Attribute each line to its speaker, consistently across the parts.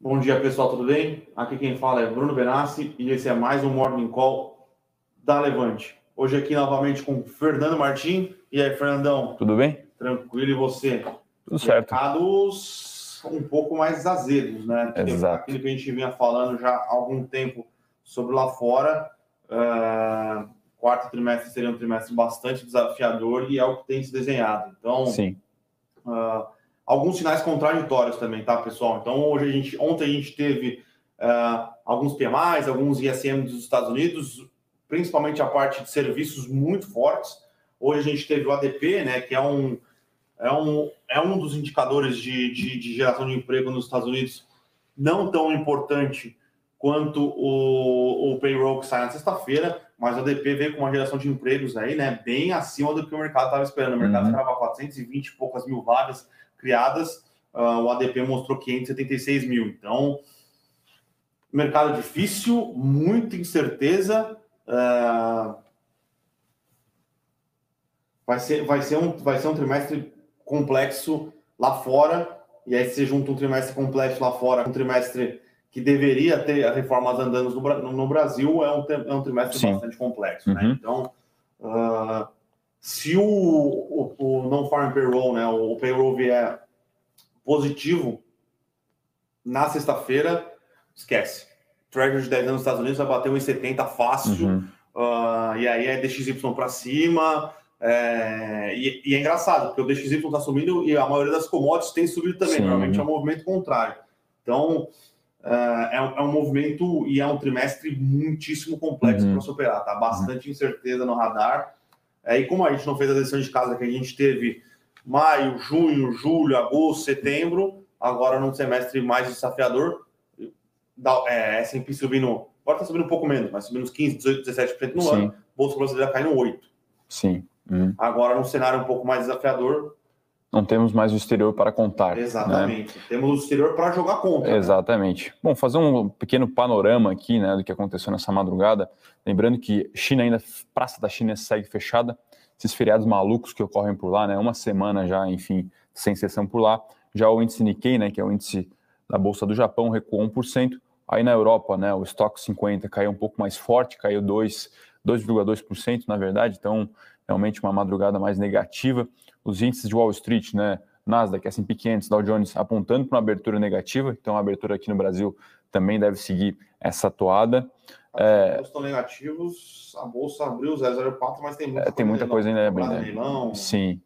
Speaker 1: Bom dia, pessoal, tudo bem? Aqui quem fala é Bruno Benassi e esse é mais um Morning Call da Levante. Hoje aqui novamente com Fernando Martim. E aí, Fernandão?
Speaker 2: Tudo bem?
Speaker 1: Tranquilo, e você?
Speaker 2: Tudo certo.
Speaker 1: Mercados um pouco mais azedos, né?
Speaker 2: Exato.
Speaker 1: Aquilo que a gente vinha falando já há algum tempo sobre lá fora. Uh, quarto trimestre seria um trimestre bastante desafiador e é o que tem se desenhado. Então,
Speaker 2: Sim.
Speaker 1: Uh, alguns sinais contraditórios também, tá, pessoal? Então, hoje a gente, ontem a gente teve uh, alguns PMIs, alguns ISM dos Estados Unidos, principalmente a parte de serviços muito fortes. Hoje a gente teve o ADP, né, que é um, é um, é um dos indicadores de, de, de geração de emprego nos Estados Unidos, não tão importante quanto o, o payroll que sai na sexta-feira, mas o ADP veio com uma geração de empregos aí, né, bem acima do que o mercado estava esperando. O mercado
Speaker 2: Uhum.
Speaker 1: estava 420 e poucas mil vagas criadas, ah, o ADP mostrou 576 mil. Então, mercado difícil, muita incerteza. ah, vai, ser, vai, ser um, vai ser um trimestre complexo lá fora, e aí você junta um trimestre complexo lá fora um trimestre que deveria ter as reformas andando no, no Brasil, é um, é um trimestre
Speaker 2: Sim.
Speaker 1: bastante complexo. Né?
Speaker 2: Uhum.
Speaker 1: Então, ah, se o, o, o non-farm payroll, né, o payroll vier positivo na sexta-feira, esquece. Treasury de 10 anos nos Estados Unidos vai bater 1,70 fácil,
Speaker 2: Uhum.
Speaker 1: ah, e aí é DXY para cima. é, e, e é engraçado, porque o DXY está subindo e a maioria das commodities tem subido também.
Speaker 2: Sim.
Speaker 1: Normalmente é um movimento contrário. Então, é, é um, é um movimento e é um trimestre muitíssimo complexo
Speaker 2: Uhum.
Speaker 1: para superar. Tá bastante incerteza no radar. É, e como a gente não fez a lição de casa que a gente teve maio, junho, julho, agosto, setembro, agora num semestre mais desafiador, da, é, S&P subindo, agora está subindo um pouco menos, mas subindo uns 15, 18, 17% no
Speaker 2: Sim,
Speaker 1: ano, Bolsa Brasileira caindo 8%.
Speaker 2: sim. Uhum.
Speaker 1: Agora, num cenário um pouco mais desafiador,
Speaker 2: Não temos mais o exterior para contar. né?
Speaker 1: exatamente. Temos o exterior para jogar contra. né?
Speaker 2: Exatamente. Bom, fazer um pequeno panorama aqui, né, do que aconteceu nessa madrugada. Lembrando que China ainda, Praça da China segue fechada. Esses feriados malucos que ocorrem por lá, né, uma semana já, enfim, sem sessão por lá. Já o índice Nikkei, né, que é o índice da Bolsa do Japão, recuou 1%. Aí na Europa, né, o estoque 50 caiu um pouco mais forte, caiu 2, 2,2%, na verdade. Então, realmente uma madrugada mais negativa. Os índices de Wall Street, né, Nasdaq, S&P 500, Dow Jones apontando para uma abertura negativa, então a abertura aqui no Brasil também deve seguir essa toada.
Speaker 1: É... estão negativos, a bolsa abriu 0,04, mas tem muita,
Speaker 2: É, tem muita coisa ainda né?
Speaker 1: Leilão.
Speaker 2: Sim.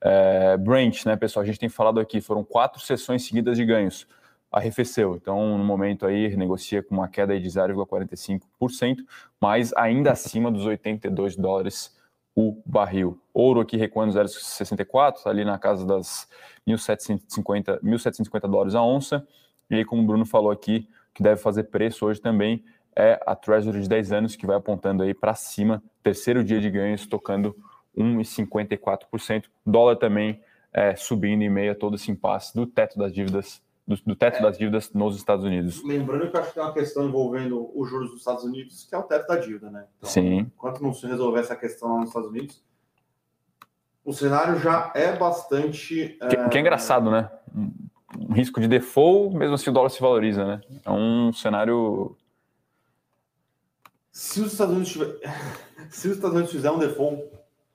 Speaker 2: É, Brent, né, pessoal, a gente tem falado aqui, foram quatro sessões seguidas de ganhos. Arrefeceu, então no momento aí negocia com uma queda de 0,45%, mas ainda acima dos 82 dólares o barril. Ouro aqui recuando 0,64, tá ali na casa das 1.750, 1.750 dólares a onça. E aí, como o Bruno falou aqui, que deve fazer preço hoje também é a Treasury de 10 anos, que vai apontando aí para cima, terceiro dia de ganhos, tocando 1,54%. Dólar também é, subindo em meio a todo esse impasse do teto das dívidas, do, do teto
Speaker 1: É.
Speaker 2: das dívidas nos Estados Unidos.
Speaker 1: Lembrando que eu acho que tem uma questão envolvendo os juros dos Estados Unidos, que é o teto da dívida, né? Então,
Speaker 2: Sim.
Speaker 1: Enquanto não se resolver essa questão lá nos Estados Unidos, o cenário já é bastante.
Speaker 2: Que, o que é engraçado, né? Um, um risco de default, mesmo assim o dólar se valoriza, né? É um cenário.
Speaker 1: Se os Estados Unidos tiver... se os Estados Unidos fizer um default,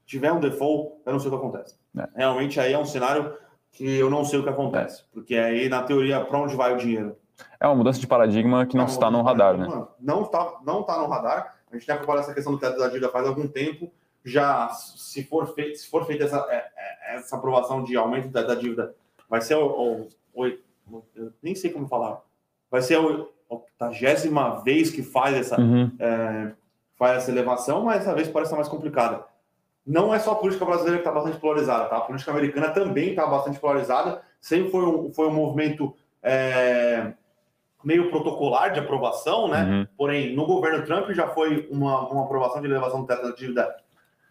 Speaker 1: tiver um default, eu não sei o que acontece.
Speaker 2: É.
Speaker 1: Realmente aí é um cenário que eu não sei o que acontece, porque aí na teoria para onde vai o dinheiro?
Speaker 2: É uma mudança de paradigma que não
Speaker 1: É
Speaker 2: está no radar, né?
Speaker 1: Não está, não está no radar. A gente tem acompanhado essa questão do teto da dívida faz algum tempo. Já, se for feita se for feita essa, é, é, essa aprovação de aumento da, da dívida, vai ser o, o, o- eu nem sei como falar. Vai ser a octagésima vez que faz essa,
Speaker 2: Uhum.
Speaker 1: é, faz essa elevação, mas essa vez parece estar mais complicada. Não é só a política brasileira que está bastante polarizada, tá? A política americana também está bastante polarizada. Sempre foi um, foi um movimento é, meio protocolar de aprovação, né?
Speaker 2: Uhum.
Speaker 1: Porém, no governo Trump já foi uma, uma aprovação de elevação do teto da dívida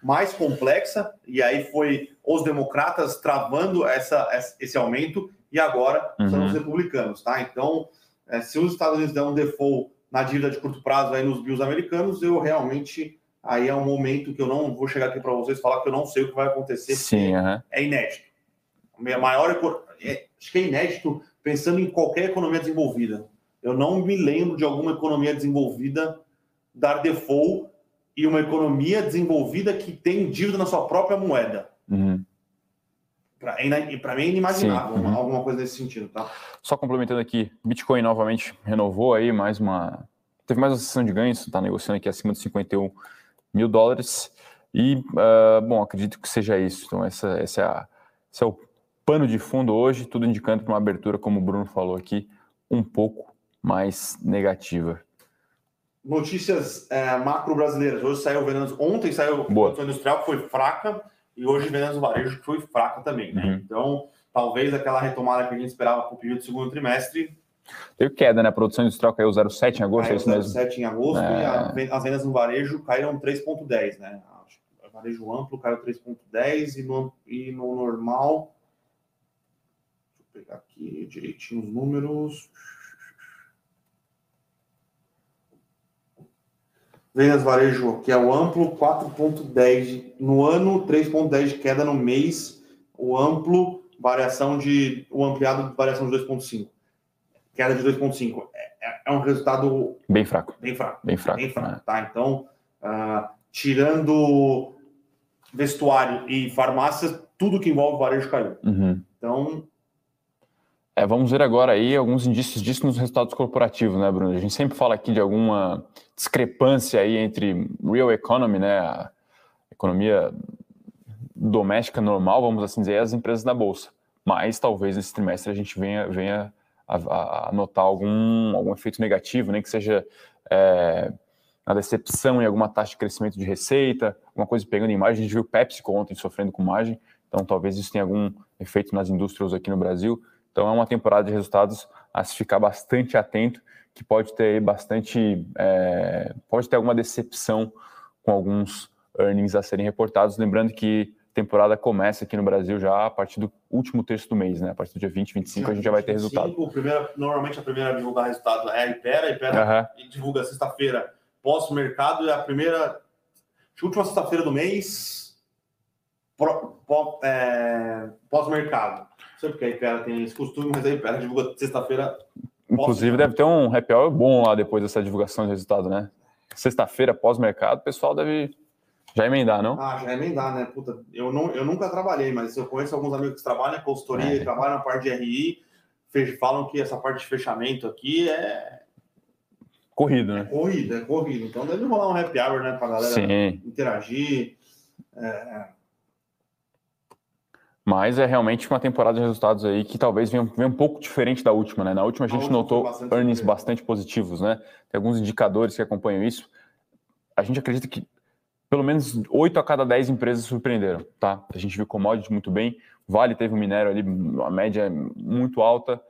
Speaker 1: mais complexa, e aí foi os democratas travando essa, esse aumento, e agora são
Speaker 2: Uhum.
Speaker 1: os republicanos, tá? Então, é, se os Estados Unidos der um default na dívida de curto prazo aí nos bills americanos, eu realmente aí é um momento que eu não vou chegar aqui para vocês falar que eu não sei o que vai acontecer.
Speaker 2: Sim.
Speaker 1: É inédito. A maior é, acho que é inédito pensando em qualquer economia desenvolvida. Eu não me lembro de alguma economia desenvolvida dar default e uma economia desenvolvida que tem dívida na sua própria moeda. Uhum. Para mim é inimaginável uhum. alguma coisa nesse sentido, tá?
Speaker 2: Só complementando aqui, Bitcoin novamente renovou aí mais uma. Teve mais uma sessão de ganhos, está negociando aqui acima de 51 mil dólares. E, uh, bom, acredito que seja isso. Então, essa, essa é a, esse é o pano de fundo hoje, tudo indicando para uma abertura, como o Bruno falou aqui, um pouco mais negativa.
Speaker 1: Notícias é, macro brasileiras. Hoje saiu vendas. Ontem saiu a produção industrial, que foi fraca, e hoje vendas do varejo, que foi fraca também. Né? Uhum. Então, talvez aquela retomada que a gente esperava para o período do segundo trimestre.
Speaker 2: Teve queda, né? A produção industrial caiu 0,7 em agosto,
Speaker 1: caiu é isso mesmo? 0,7 em agosto é... e as vendas no varejo caíram 3,10, né? O varejo amplo caiu 3,10 e no, e no normal. Deixa eu pegar aqui direitinho os números. Vendas varejo, que é o amplo, 4,10 no ano, 3,10 de queda no mês. O amplo, variação de. O ampliado, variação de 2,5. Queda de 2,5. É, é, é, um resultado.
Speaker 2: Bem fraco.
Speaker 1: Bem fraco.
Speaker 2: Bem fraco.
Speaker 1: Bem fraco, né? tá? Então, uh, tirando vestuário e farmácias, tudo que envolve varejo caiu. Uhum. Então,
Speaker 2: é, vamos ver agora aí alguns indícios disso nos resultados corporativos, né, Bruno? A gente sempre fala aqui de alguma discrepância aí entre real economy, né, a economia doméstica normal, vamos assim dizer, e as empresas da bolsa. Mas talvez nesse trimestre a gente venha, venha a, a notar algum, algum efeito negativo, nem que seja é, a decepção em alguma taxa de crescimento de receita, alguma coisa pegando em margem. A gente viu o PepsiCo ontem sofrendo com margem, então talvez isso tenha algum efeito nas indústrias aqui no Brasil. Então é uma temporada de resultados a se ficar bastante atento, que pode ter bastante, é, pode ter alguma decepção com alguns earnings a serem reportados. Lembrando que temporada começa aqui no Brasil já a partir do último terço do mês, né? A partir do dia 20, 25 a gente já vai ter 25, resultado.
Speaker 1: Primeira, normalmente a primeira a divulgar resultado é a Ipera, a Ipera uhum. divulga sexta-feira pós-mercado, é a primeira, última sexta-feira do mês, é, pós-mercado sei porque a Ipera tem esse costume, mas a Ipera divulga sexta-feira.
Speaker 2: Inclusive, deve ter um happy hour bom lá depois dessa divulgação de resultado, né? Sexta-feira, pós-mercado, o pessoal deve já emendar, não?
Speaker 1: Ah, já emendar, né? Puta, eu, não, eu nunca trabalhei, mas eu conheço alguns amigos que trabalham em consultoria, é. trabalham na parte de RI, falam que essa parte de fechamento aqui é.
Speaker 2: Corrido, né?
Speaker 1: É corrido, é corrido. Então deve rolar um happy hour, né? Pra galera Sim. interagir. É,
Speaker 2: mas é realmente uma temporada de resultados aí que talvez venha, venha um pouco diferente da última, né? Na última a gente a notou bastante earnings bastante positivos, né? Tem alguns indicadores que acompanham isso. A gente acredita que pelo menos 8 a cada 10 empresas surpreenderam, tá? A gente viu commodity muito bem, Vale teve um minério ali, uma média muito alta,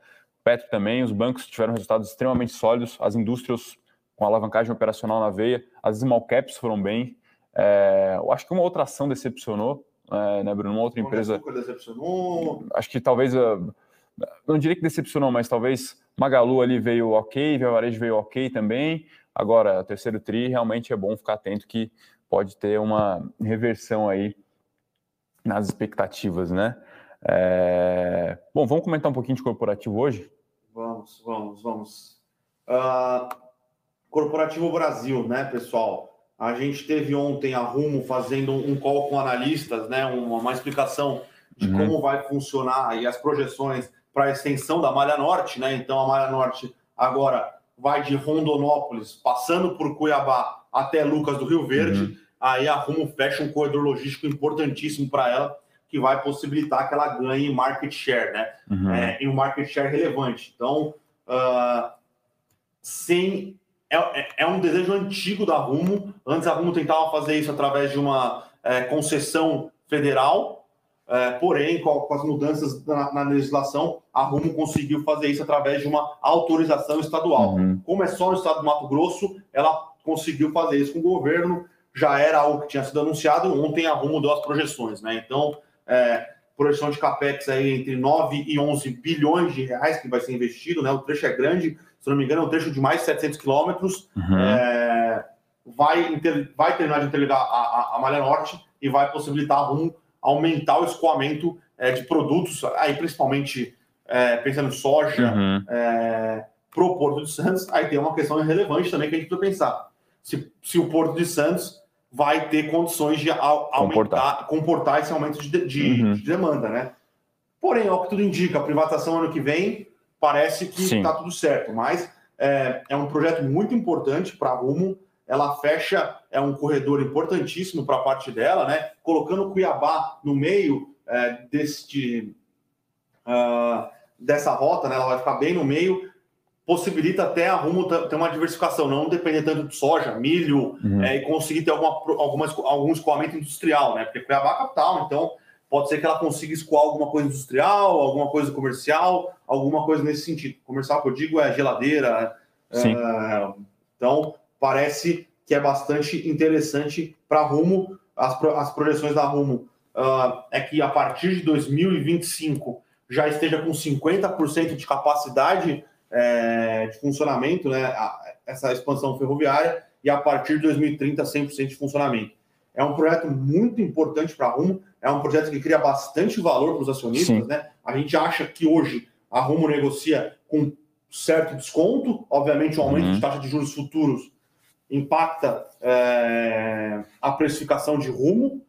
Speaker 2: Petro também, os bancos tiveram resultados extremamente sólidos, as indústrias com alavancagem operacional na veia, as small caps foram bem. É, eu acho que uma outra ação decepcionou, é, né, Bruno? Uma outra empresa.
Speaker 1: decepcionou.
Speaker 2: Acho que talvez. Não diria que decepcionou, mas talvez Magalu ali veio ok, Via Varejo veio ok também. Agora, o terceiro TRI realmente é bom ficar atento que pode ter uma reversão aí nas expectativas, né? É... Bom, vamos comentar um pouquinho de corporativo hoje?
Speaker 1: Vamos, vamos, vamos. Uh, corporativo Brasil, né, pessoal? A gente teve ontem a Rumo fazendo um call com analistas, né, uma, uma explicação de uhum. como vai funcionar e as projeções para a extensão da Malha Norte, né? Então a Malha Norte agora vai de Rondonópolis, passando por Cuiabá até Lucas do Rio Verde. Uhum. Aí a Rumo fecha um corredor logístico importantíssimo para ela, que vai possibilitar que ela ganhe market share, né? Uhum. É, em um market share relevante. Então, uh, sem é, é, é, um desejo antigo da Rumo. Antes a Rumo tentava fazer isso através de uma é, concessão federal, é, porém, com, com, as mudanças na, na, legislação, a Rumo conseguiu fazer isso através de uma autorização estadual. Uhum. Como é só no estado do Mato Grosso, ela conseguiu fazer isso com o governo, já era algo que tinha sido anunciado, ontem a Rumo deu as projeções, né? Então, é, projeção de capex aí entre 9 e 11 bilhões de reais que vai ser investido, né? O trecho é grande, se não me engano, é um trecho de mais de 700 quilômetros. Uhum. É, vai, inter, vai terminar de interligar a, a, a, Malha Norte e vai possibilitar um, aumentar o escoamento é, de produtos, aí principalmente é, pensando em soja, uhum. é, pro Porto de Santos, aí tem uma questão relevante também que a gente precisa pensar. Se, se o Porto de Santos vai ter condições de aumentar, comportar, comportar esse aumento de, de, uhum. de, demanda, né? Porém, ao que tudo indica, a privatização ano que vem parece que está tudo certo, mas é, é um projeto muito importante para a Rumo. Ela fecha, é um corredor importantíssimo para a parte dela, né? Colocando Cuiabá no meio é, deste, uh, dessa rota, né? Ela vai ficar bem no meio possibilita até a Rumo ter uma diversificação, não depender tanto de soja, milho, uhum. é, e conseguir ter alguma, algumas, algum escoamento industrial, né? Porque Cuiabá é capital, então pode ser que ela consiga escoar alguma coisa industrial, alguma coisa comercial, alguma coisa nesse sentido. Comercial que eu digo é geladeira. É, então, parece que é bastante interessante para Rumo. As, as projeções da Rumo uh, é que a partir de 2025 já esteja com 50% de capacidade é, de funcionamento, né, essa expansão ferroviária, e a partir de 2030, 100% de funcionamento. É um projeto muito importante para a Rumo, é um projeto que cria bastante valor para os acionistas. Né? A gente acha que hoje a Rumo negocia com certo desconto, obviamente o aumento uhum. de taxa de juros futuros impacta é, a precificação de Rumo.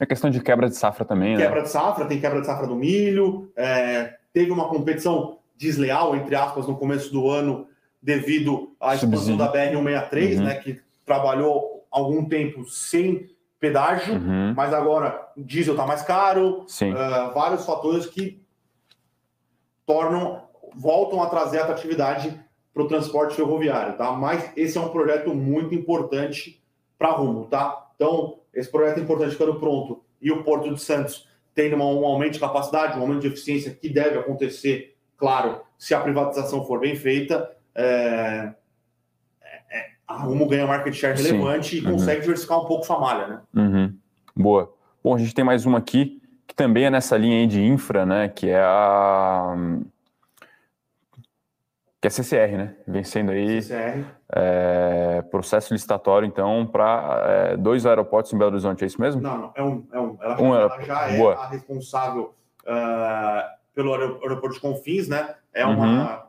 Speaker 2: É questão de quebra de safra também,
Speaker 1: quebra né? Quebra de safra, tem quebra de safra do milho, é, teve uma competição desleal, entre aspas, no começo do ano, devido à expansão da BR-163, uhum. né, que trabalhou algum tempo sem pedágio, uhum. mas agora diesel está mais caro, uh, vários fatores que tornam, voltam a trazer atratividade para o transporte ferroviário, tá? Mas esse é um projeto muito importante para Rumo, tá? Então, esse projeto é importante ficando pronto e o Porto de Santos tendo um aumento de capacidade, um aumento de eficiência que deve acontecer Claro, se a privatização for bem feita, é, é, a Rumo ganha market share relevante Sim. e uhum. consegue diversificar um pouco sua malha, né?
Speaker 2: Uhum. Boa. Bom, a gente tem mais uma aqui, que também é nessa linha de infra, né? Que é a. Que é CCR, né? Vencendo aí é, processo licitatório, então, para é, dois aeroportos em Belo Horizonte, é isso mesmo?
Speaker 1: Não, não, é um. É um ela, um ela já é a responsável uh, pelo aeroporto de Confins, né? É uma uhum.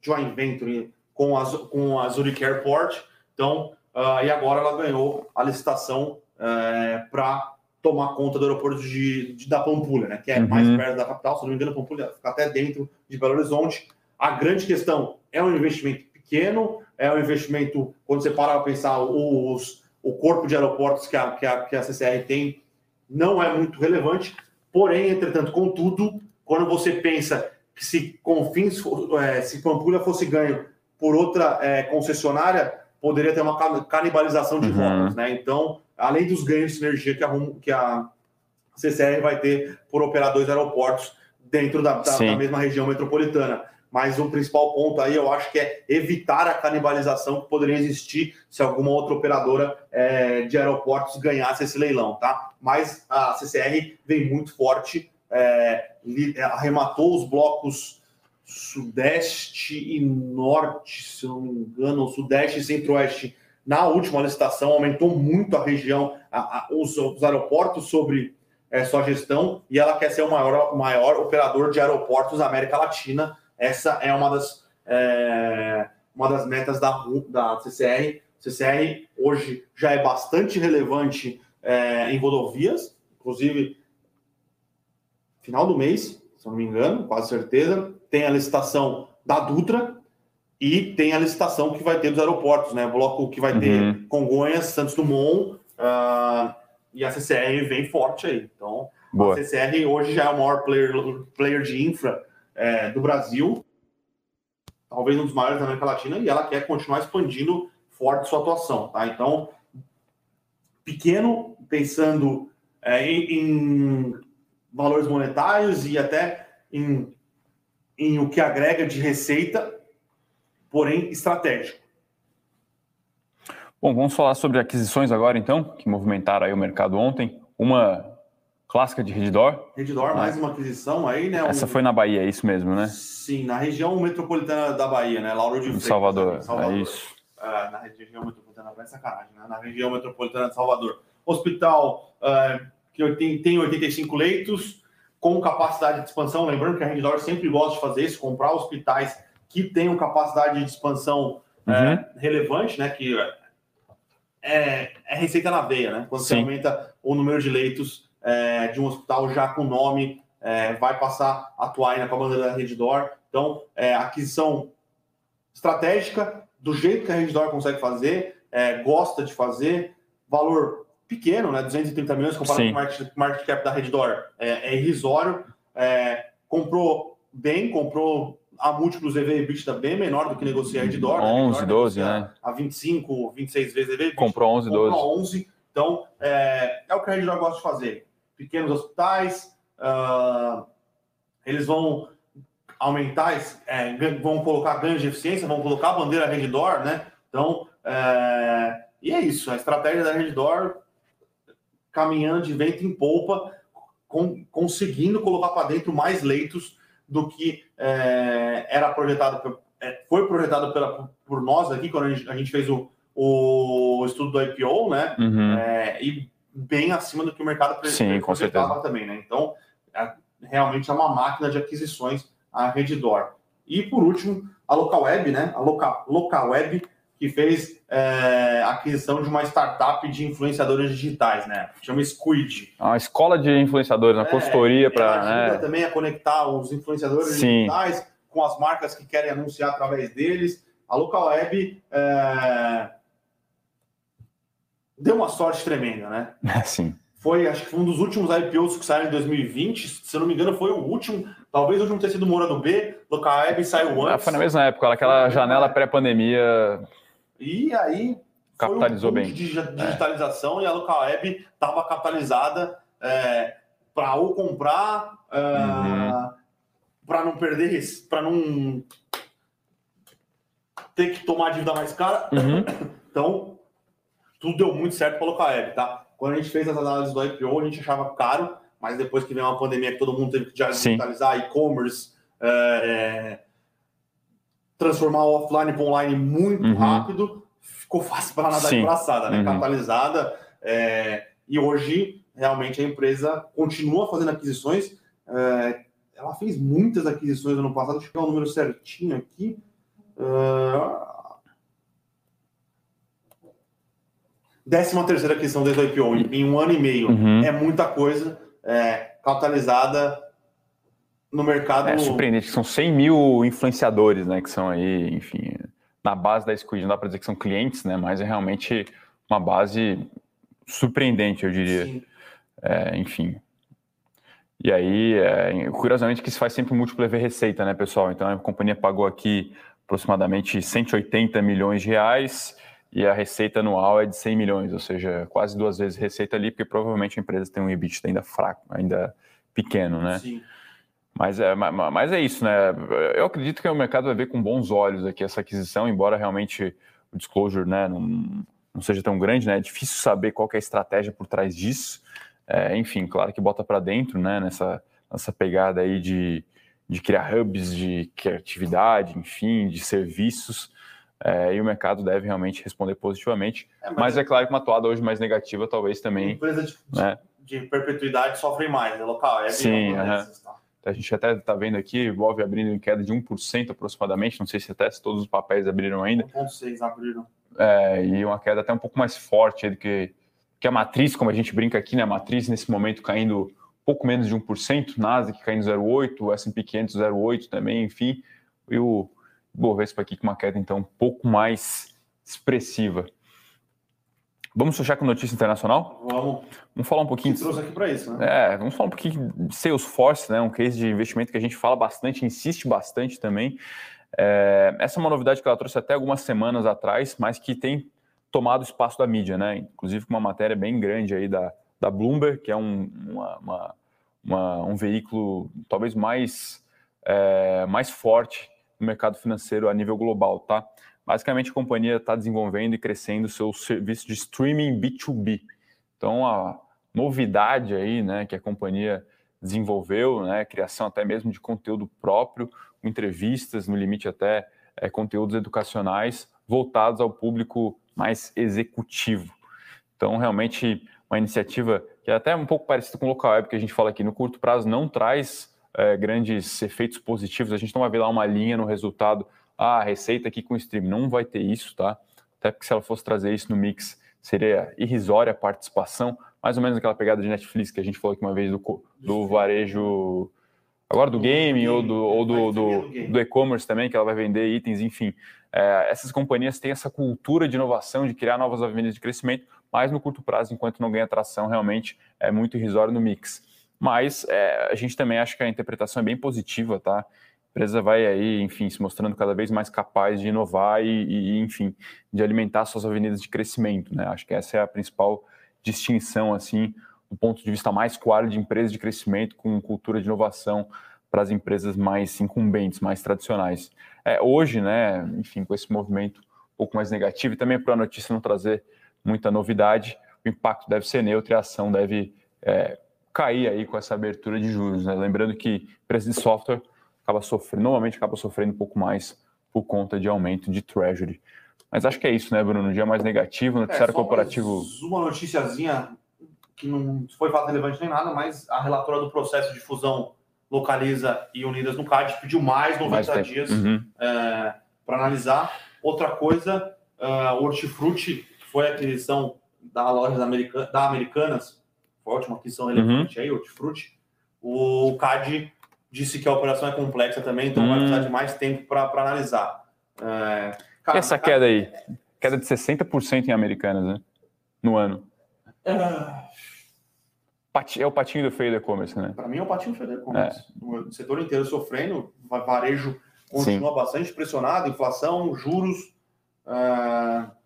Speaker 1: joint venture com a, com a Zurich Airport. Então, uh, e agora ela ganhou a licitação uh, eh, para tomar conta do aeroporto de, de, da Pampulha, né? Que é uhum. mais perto da capital, se não me engano, a Pampulha fica até dentro de Belo Horizonte. A grande questão é um investimento pequeno, é um investimento, quando você para para pensar, os, o corpo de aeroportos que a, que, a, que a CCR tem não é muito relevante, porém, entretanto, contudo, quando você pensa que se Confins, é, se Pampulha fosse ganho por outra é, concessionária, poderia ter uma canibalização de uhum. né? Então, além dos ganhos de sinergia que a, que a CCR vai ter por operar dois aeroportos dentro da, da, da mesma região metropolitana. Mas o principal ponto aí eu acho que é evitar a canibalização que poderia existir se alguma outra operadora é, de aeroportos ganhasse esse leilão, tá? Mas a CCR vem muito forte é, arrematou os blocos sudeste e norte, se não me engano, sudeste e centro-oeste na última licitação, aumentou muito a região, a, a, os, os, aeroportos sobre é, sua gestão, e ela quer ser o maior, maior operador de aeroportos da América Latina. Essa é uma das, é, uma das metas da, da CCR. CCR hoje já é bastante relevante é, em rodovias, inclusive final do mês, se não me engano, quase certeza, tem a licitação da Dutra e tem a licitação que vai ter dos aeroportos, né? Bloco que vai ter uhum. Congonhas, Santos Dumont uh, e a CCR vem forte aí. Então, Boa. a CCR hoje já é o maior player, player de infra é, do Brasil, talvez um dos maiores da América Latina, e ela quer continuar expandindo forte sua atuação, tá? Então, pequeno, pensando é, em, em valores monetários e até em, em o que agrega de receita, porém estratégico.
Speaker 2: Bom, vamos falar sobre aquisições agora, então, que movimentaram aí o mercado ontem. Uma clássica de Redditor.
Speaker 1: Redditor, né? mais uma aquisição aí, né?
Speaker 2: Essa um... foi na Bahia, é isso mesmo, né?
Speaker 1: Sim, na região metropolitana da Bahia, né? Lauro de Freitas.
Speaker 2: Salvador, Salvador, é isso.
Speaker 1: É, na região metropolitana, vai sacanagem, né? Na região metropolitana de Salvador. Hospital, uh, que tem, tem 85 leitos, com capacidade de expansão. Lembrando que a Redditor sempre gosta de fazer isso, comprar hospitais que tenham capacidade de expansão é, uhum. é, relevante, né? Que é, é, receita na veia, né? Quando Sim. você aumenta o número de leitos é, de um hospital já com nome, é, vai passar a atuar na com a bandeira da Redditor. Então, é, aquisição estratégica, do jeito que a Redditor consegue fazer, gosta de fazer, valor pequeno, né? 230 milhões comparado Sim. com o market, market cap da Redditor é, é irrisório. É, comprou bem, comprou a múltiplos EV EBITDA bem menor do que negocia a Redditor.
Speaker 2: 11, né? 12, né?
Speaker 1: A 25, 26 vezes EV.
Speaker 2: Comprou 11, 12.
Speaker 1: Comprou 11. Então, é, é o que a Redditor gosta de fazer. Pequenos hospitais, uh, eles vão aumentar, é, vão colocar ganhos de eficiência, vão colocar a bandeira Redditor, né? Então, é, e é isso. A estratégia da Redditor caminhando de vento em polpa, com, conseguindo colocar para dentro mais leitos do que é, era projetado, é, foi projetado pela, por nós aqui, quando a gente, a gente fez o, o, estudo do IPO, né? Uhum. É, e bem acima do que o mercado
Speaker 2: Sim, projetava
Speaker 1: também, né? Então, é, realmente é uma máquina de aquisições a Redditor. E por último, a Local Web, né? A Local, Local Web que fez é, a aquisição de uma startup de influenciadores digitais, né? Chama Squid.
Speaker 2: Uma escola de influenciadores, uma é, consultoria para.
Speaker 1: ajuda né? também a conectar os influenciadores Sim. digitais com as marcas que querem anunciar através deles. A Local Web é, deu uma sorte tremenda, né?
Speaker 2: Sim.
Speaker 1: Foi, acho que foi um dos últimos IPOs que saíram em 2020. Se eu não me engano, foi o último. Talvez o último tenha sido Moura do B. Local Web saiu
Speaker 2: antes. foi na mesma época, aquela janela pré-pandemia
Speaker 1: e aí
Speaker 2: capitalizou um bem.
Speaker 1: de digitalização é. e a local web estava capitalizada é, para ou comprar é, uhum. para não perder, para não ter que tomar dívida mais cara. Uhum. Então, tudo deu muito certo para a local web, tá? Quando a gente fez as análises do IPO, a gente achava caro, mas depois que veio uma pandemia que todo mundo teve que digitalizar e-commerce, é, é transformar o offline para online muito uhum. rápido, ficou fácil para nadar Sim. de braçada, né? Uhum. Capitalizada. É, e hoje, realmente, a empresa continua fazendo aquisições. É, ela fez muitas aquisições no ano passado, deixa eu pegar o número certinho aqui. Uh, décima terceira aquisição desde o IPO, em um ano e meio. Uhum. É muita coisa. É, capitalizada no mercado.
Speaker 2: É surpreendente, são 100 mil influenciadores, né? Que são aí, enfim, na base da Squid, não dá para dizer que são clientes, né? Mas é realmente uma base surpreendente, eu diria. É, enfim. E aí, é, curiosamente, que se faz sempre múltiplo EV receita, né, pessoal? Então a companhia pagou aqui aproximadamente 180 milhões de reais e a receita anual é de 100 milhões, ou seja, quase duas vezes receita ali, porque provavelmente a empresa tem um EBITDA ainda fraco, ainda pequeno, né? Sim. Mas é, mas é isso, né? Eu acredito que o mercado vai ver com bons olhos aqui essa aquisição, embora realmente o disclosure né, não, não seja tão grande, né? É difícil saber qual é a estratégia por trás disso. É, enfim, claro que bota para dentro, né? Nessa, nessa pegada aí de, de criar hubs de criatividade, enfim, de serviços. É, e o mercado deve realmente responder positivamente. É, mas, mas, é claro que uma atuada hoje mais negativa talvez também.
Speaker 1: Empresa de, né? de perpetuidade sofre mais, é local. É
Speaker 2: Sim, a gente até está vendo aqui, Volve abrindo em queda de 1% aproximadamente, não sei se até se todos os papéis abriram ainda.
Speaker 1: 1,6 abriram.
Speaker 2: É, e uma queda até um pouco mais forte do que, que a matriz, como a gente brinca aqui, né? A matriz nesse momento caindo pouco menos de 1%, Nasdaq caindo 0,8%, o S&P 500 0,8% também, enfim, e o Bovespa aqui com uma queda então um pouco mais expressiva. Vamos fechar com notícia internacional?
Speaker 1: Vamos.
Speaker 2: Vamos falar um pouquinho.
Speaker 1: Você trouxe aqui para isso, né?
Speaker 2: É, vamos falar um pouquinho de Salesforce, né? Um case de investimento que a gente fala bastante, insiste bastante também. É, essa é uma novidade que ela trouxe até algumas semanas atrás, mas que tem tomado espaço da mídia, né? Inclusive com uma matéria bem grande aí da, da Bloomberg, que é um, uma, uma, uma, um veículo talvez mais, é, mais forte no mercado financeiro a nível global, tá? Basicamente, a companhia está desenvolvendo e crescendo seu serviço de streaming B2B. Então, a novidade aí, né, que a companhia desenvolveu, né, criação até mesmo de conteúdo próprio, entrevistas, no limite até é, conteúdos educacionais voltados ao público mais executivo. Então, realmente, uma iniciativa que é até um pouco parecida com o local web que a gente fala aqui, no curto prazo não traz é, grandes efeitos positivos, a gente não vai ver lá uma linha no resultado, ah, receita aqui com stream, não vai ter isso, tá? Até porque se ela fosse trazer isso no mix, seria irrisória a participação, mais ou menos aquela pegada de Netflix que a gente falou aqui uma vez do, do varejo, agora do game ou do, ou do, do, do e-commerce também, que ela vai vender itens, enfim. É, essas companhias têm essa cultura de inovação, de criar novas avenidas de crescimento, mas no curto prazo, enquanto não ganha tração, realmente é muito irrisório no mix. Mas é, a gente também acha que a interpretação é bem positiva, tá? Empresa vai aí, enfim, se mostrando cada vez mais capaz de inovar e, e enfim, de alimentar suas avenidas de crescimento, né? Acho que essa é a principal distinção, assim, do ponto de vista mais claro de empresas de crescimento com cultura de inovação para as empresas mais incumbentes, mais tradicionais. É, hoje, né, enfim, com esse movimento um pouco mais negativo e também para a notícia não trazer muita novidade, o impacto deve ser neutro e a ação deve é, cair aí com essa abertura de juros. Né? Lembrando que empresas de software acaba sofrendo, normalmente acaba sofrendo um pouco mais por conta de aumento de treasury. Mas acho que é isso, né, Bruno? Um dia mais negativo, noticiário é, corporativo.
Speaker 1: Uma noticiazinha que não foi fato relevante nem nada, mas a relatora do processo de fusão Localiza e Unidas no CAD pediu mais 90 mais dias uhum. é, para analisar. Outra coisa, uh, o Hortifruti foi a aquisição da loja americana, da Americanas, foi ótima aquisição relevante uhum. aí, Hortifruti. O CAD disse que a operação é complexa também, então uhum. vai precisar de mais tempo para analisar.
Speaker 2: É, Cara, Essa queda aí, queda de 60% em Americanas, né? No ano. É... é o patinho do feio do e-commerce, né?
Speaker 1: Para mim é o patinho do feio do e-commerce. É. O setor inteiro sofrendo, varejo continua Sim. bastante pressionado, inflação, juros. Uh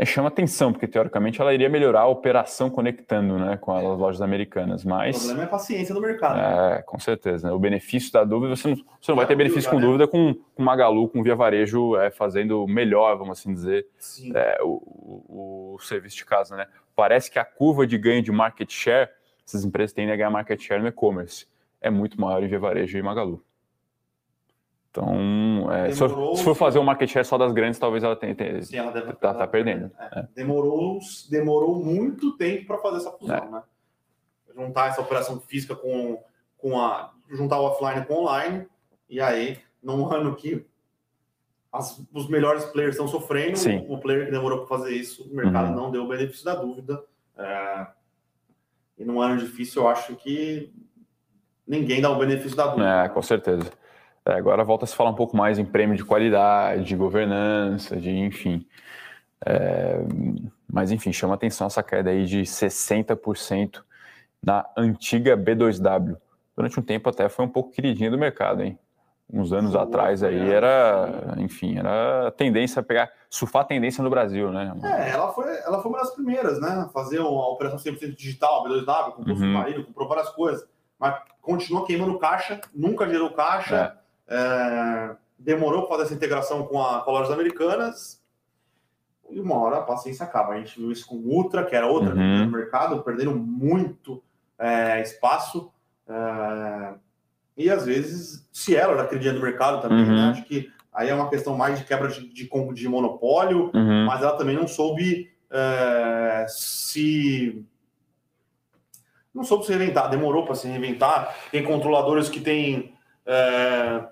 Speaker 2: é, chama atenção, porque teoricamente ela iria melhorar a operação conectando né, com as lojas americanas. Mas.
Speaker 1: O problema é a paciência do mercado.
Speaker 2: É, com certeza. Né? O benefício da dúvida, você não, você não vai ter benefício com né? dúvida com, com Magalu, com Via Varejo é, fazendo melhor, vamos assim dizer, é, o, o, o, serviço de casa. Né? Parece que a curva de ganho de market share, essas empresas tendem a ganhar market share no e-commerce, é muito maior em Via Varejo e Magalu. Então, é, se, for, se, for, fazer um market share só das grandes, talvez ela tenha. tenha Sim, ela deve tá, tá perdendo.
Speaker 1: É. É. Demorou, demorou muito tempo para fazer essa fusão, é. né? Juntar essa operação física com, com a. juntar o offline com o online, e aí, num ano que as, os melhores players estão sofrendo, Sim. o player que demorou para fazer isso, o mercado uhum. não deu o benefício da dúvida. É, e num ano difícil, eu acho que ninguém dá o benefício da dúvida.
Speaker 2: É, com certeza. É, agora volta a se falar um pouco mais em prêmio de qualidade, de governança, de enfim. É, mas enfim, chama atenção essa queda aí de 60% na antiga B2W. Durante um tempo até foi um pouco queridinha do mercado, hein? Uns anos atrás aí era, enfim, era tendência a pegar, surfar a tendência no Brasil, né?
Speaker 1: É, ela foi, ela foi uma das primeiras, né? Fazer uma operação 100% digital, B2W, com custo uhum. marido, comprou várias coisas. Mas continua queimando caixa, nunca gerou caixa. É é, demorou para fazer essa integração com, a, com lojas americanas. E uma hora a paciência acaba. A gente viu isso com Ultra, que era outra uhum. no mercado, perderam muito é, espaço. É, e às vezes Cielo era aquele dia do mercado também, né? uhum. né? Acho que aí é uma questão mais de quebra de, de, de monopólio, uhum. mas ela também não soube é, se. Não soube se reinventar, demorou para se reinventar. Tem controladores que têm é,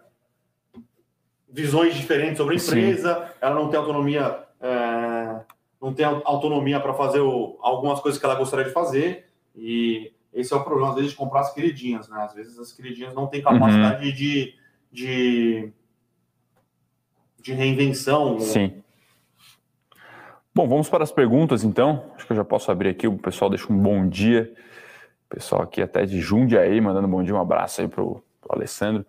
Speaker 1: visões diferentes sobre a empresa, Sim. ela não tem autonomia, é, não tem autonomia para fazer o, algumas coisas que ela gostaria de fazer, e esse é o problema, às vezes, de comprar as queridinhas, né? Às vezes as queridinhas não têm capacidade uhum. de, de, de reinvenção.
Speaker 2: Sim. Bom, vamos para as perguntas, então. Acho que eu já posso abrir aqui, o pessoal deixa um bom dia. O pessoal aqui até de Jundiaí, mandando um bom dia, um abraço aí para o Alessandro.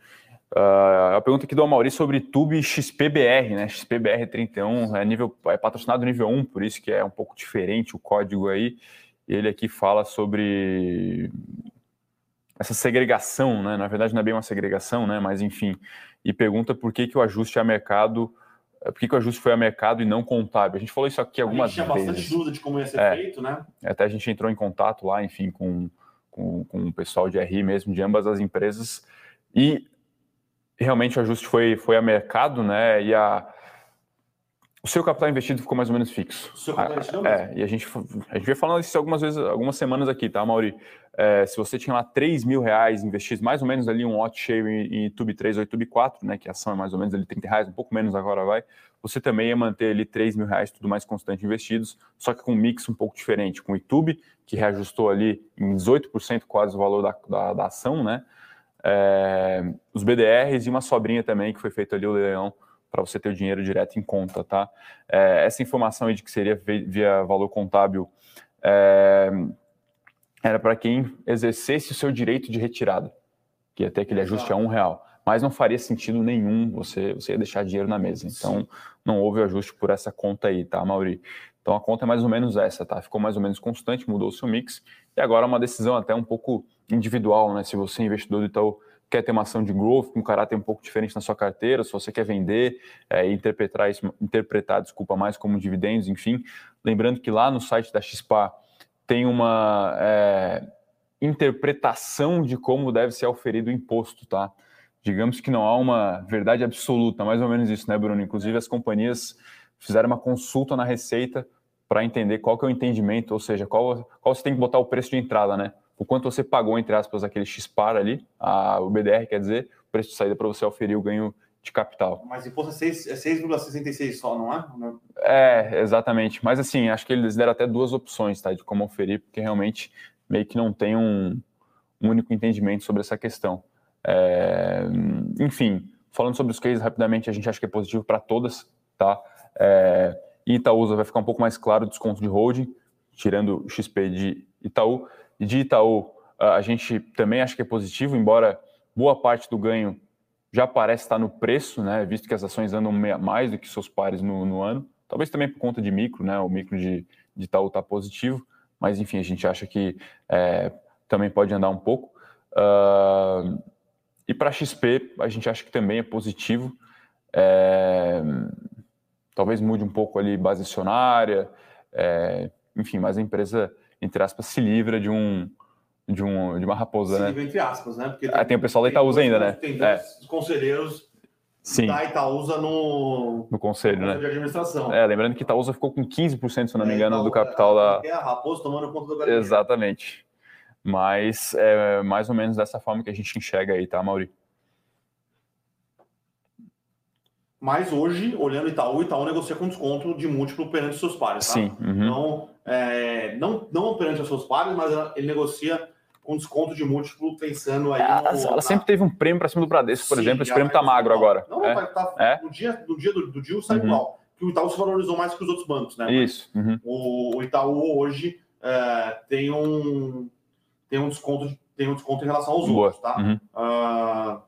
Speaker 2: Uh, a pergunta aqui do Amaury sobre Tube XPBR, né? XPBR 31 é, nível, é patrocinado nível 1, por isso que é um pouco diferente o código aí. Ele aqui fala sobre essa segregação, né? Na verdade, não é bem uma segregação, né? Mas enfim, e pergunta por que, que o ajuste a mercado, por que, que o ajuste foi a mercado e não contábil. A gente falou isso aqui algumas vezes. A gente tinha
Speaker 1: bastante dúvida de como ia ser é, feito, né?
Speaker 2: Até a gente entrou em contato lá, enfim, com, com, com o pessoal de RI mesmo, de ambas as empresas. E realmente o ajuste foi, foi a mercado, né? E a, o seu capital investido ficou mais ou menos fixo. O seu capital ah, investido é, e a gente, a gente veio falando isso algumas vezes, algumas semanas aqui, tá, Mauri? É, se você tinha lá 3 mil reais investidos, mais ou menos ali um watch share em, em Tube 3 ou Tube 4, né, que a ação é mais ou menos ali 30 reais, um pouco menos agora vai, você também ia manter ali 3 mil reais, tudo mais constante investidos, só que com um mix um pouco diferente, com o YouTube, que reajustou ali em 18% quase o valor da, da, da ação, né, é, os BDRs e uma sobrinha também, que foi feito ali o leão, para você ter o dinheiro direto em conta, tá? É, essa informação aí de que seria via valor contábil é, era para quem exercesse o seu direito de retirada, que ia ter aquele ajuste a um real. Mas não faria sentido nenhum você, você ia deixar dinheiro na mesa. Então, não houve ajuste por essa conta aí, tá, Mauri? Então, a conta é mais ou menos essa, tá? Ficou mais ou menos constante, mudou o seu mix. E agora é uma decisão até um pouco individual, né? Se você, investidor do Itaú, quer ter uma ação de growth com um caráter um pouco diferente na sua carteira, se você quer vender é, e interpretar isso, interpretar, desculpa, mais como dividendos, enfim. Lembrando que lá no site da XPA tem uma é, interpretação de como deve ser auferido o imposto, tá? Digamos que não há uma verdade absoluta, mais ou menos isso, né, Bruno? Inclusive as companhias fizeram uma consulta na Receita para entender qual que é o entendimento, ou seja, qual, qual você tem que botar o preço de entrada, né? o quanto você pagou, entre aspas, aquele X-par ali, a, o BDR quer dizer, o preço de saída para você oferir o ganho de capital.
Speaker 1: Mas imposto é 6,66 é só, não é?
Speaker 2: É, exatamente. Mas assim, acho que eles deram até duas opções tá, de como oferir, porque realmente meio que não tem um, um único entendimento sobre essa questão. É, enfim, falando sobre os cases rapidamente, a gente acha que é positivo para todas, tá? É, Itaúsa vai ficar um pouco mais claro o desconto de holding, tirando o XP de Itaú. E de Itaú, a gente também acha que é positivo, embora boa parte do ganho já parece estar no preço, né? Visto que as ações andam mais do que seus pares no, no ano. Talvez também por conta de micro, né? O micro de, de Itaú está positivo, mas enfim, a gente acha que é, também pode andar um pouco. Uh, e para XP, a gente acha que também é positivo. É, talvez mude um pouco ali base acionária, é, enfim, mas a empresa entre aspas, se livra de um de, um, de uma raposa, se né?
Speaker 1: livra entre aspas, né?
Speaker 2: Porque tem, ah, tem o pessoal da Itaúsa ainda, né?
Speaker 1: Tem dois é. conselheiros
Speaker 2: Sim.
Speaker 1: da Itaúsa no,
Speaker 2: no conselho,
Speaker 1: no
Speaker 2: né?
Speaker 1: de administração.
Speaker 2: É, lembrando que Itaúsa ficou com 15%, se não me é, engano, do capital da...
Speaker 1: É a raposa tomando conta do galinheiro.
Speaker 2: Exatamente. Mas é mais ou menos dessa forma que a gente enxerga aí, tá, Mauri?
Speaker 1: Mas hoje, olhando Itaú, Itaú negocia com desconto de múltiplo perante os seus pares, tá?
Speaker 2: Sim. Uhum.
Speaker 1: Então, é, não, não perante os seus pares, mas ele negocia com desconto de múltiplo pensando aí.
Speaker 2: Ela, no, ela sempre teve um prêmio para cima do Bradesco, por Sim, exemplo. Esse prêmio está magro agora.
Speaker 1: Não, é? vai tá, é? no dia, no dia do, do deal sai uhum. igual. Que o Itaú se valorizou mais que os outros bancos, né?
Speaker 2: Isso. Uhum.
Speaker 1: O, o, Itaú hoje é, tem, um, tem, um desconto, tem um desconto em relação aos Boa. outros, tá? Uhum. Uh...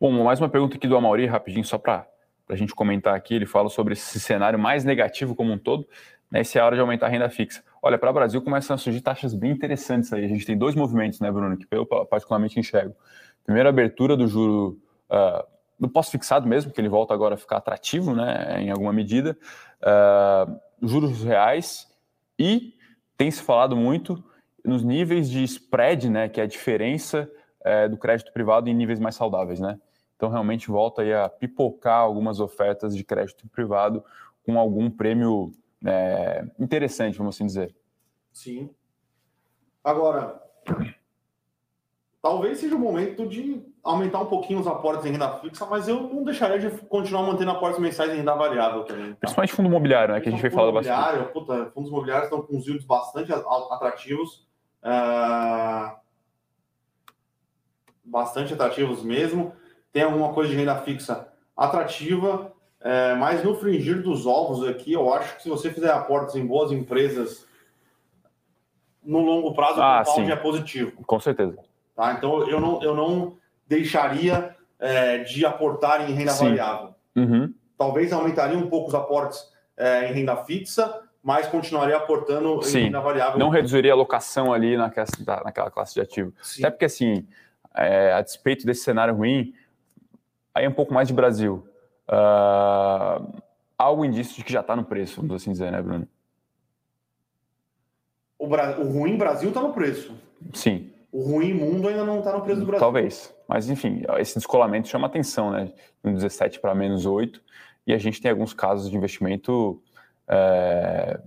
Speaker 2: Bom, mais uma pergunta aqui do Amauri, rapidinho, só para a gente comentar aqui. Ele fala sobre esse cenário mais negativo como um todo né, se é a hora de aumentar a renda fixa. Olha, para o Brasil começam a surgir taxas bem interessantes aí. A gente tem dois movimentos, né, Bruno, que eu particularmente enxergo. Primeiro, a abertura do juro uh, do pós-fixado mesmo, que ele volta agora a ficar atrativo, né, em alguma medida, uh, juros reais e tem se falado muito nos níveis de spread, né, que é a diferença uh, do crédito privado em níveis mais saudáveis, né? Então, realmente volta aí a pipocar algumas ofertas de crédito privado com algum prêmio é, interessante, vamos assim dizer.
Speaker 1: Sim. Agora, talvez seja o momento de aumentar um pouquinho os aportes em renda fixa, mas eu não deixaria de continuar mantendo aportes mensais em renda variável também.
Speaker 2: Tá? Principalmente fundo imobiliário, né? Que a gente vai falar bastante.
Speaker 1: Puta, fundos imobiliários estão com os yields bastante atrativos. Uh, bastante atrativos mesmo. Tem alguma coisa de renda fixa atrativa. É, mas no fringir dos ovos aqui, eu acho que se você fizer aportes em boas empresas, no longo prazo
Speaker 2: ah,
Speaker 1: o compound é positivo.
Speaker 2: Com certeza.
Speaker 1: Tá? Então eu não, eu não deixaria é, de aportar em renda sim. variável.
Speaker 2: Uhum.
Speaker 1: Talvez aumentaria um pouco os aportes é, em renda fixa, mas continuaria aportando
Speaker 2: sim.
Speaker 1: em renda variável.
Speaker 2: Não reduziria a alocação ali naquela, naquela classe de ativo. Sim. Até porque, assim, é, a despeito desse cenário ruim, aí é um pouco mais de Brasil uh, algo indício de que já está no preço, vamos assim dizer, né, Bruno?
Speaker 1: O, Bra... o ruim Brasil está no preço.
Speaker 2: Sim.
Speaker 1: O ruim mundo ainda não está no preço do Brasil.
Speaker 2: Talvez. Mas, enfim, esse descolamento chama atenção, né? Um 17 para menos 8. e a gente tem alguns casos de investimento é,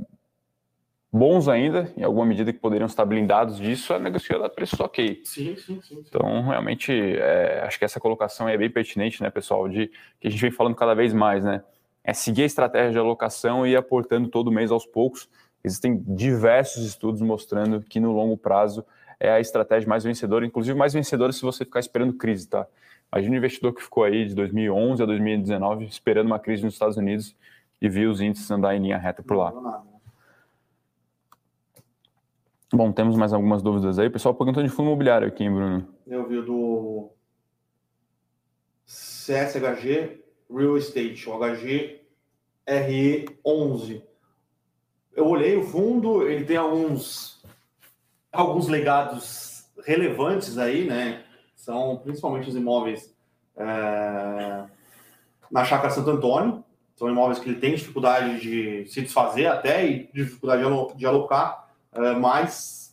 Speaker 2: bons ainda, em alguma medida que poderiam estar blindados disso, a negociação a preços ok.
Speaker 1: Sim, sim, sim. sim.
Speaker 2: Então, realmente, é, acho que essa colocação é bem pertinente, né, pessoal, de que a gente vem falando cada vez mais, né? É seguir a estratégia de alocação e ir aportando todo mês aos poucos. Existem diversos estudos mostrando que no longo prazo é a estratégia mais vencedora, inclusive mais vencedora se você ficar esperando crise, tá? Imagina um investidor que ficou aí de 2011 a 2019 esperando uma crise nos Estados Unidos e viu os índices andar em linha reta por lá. Bom, temos mais algumas dúvidas aí. Pessoal perguntando de fundo imobiliário aqui, hein, Bruno?
Speaker 1: Eu vi do CSHG Real Estate, o HGRE11. Eu olhei o fundo, ele tem alguns, alguns legados relevantes aí, né? São principalmente os imóveis é, na Chácara Santo Antônio. São imóveis que ele tem dificuldade de se desfazer até e dificuldade de alocar mas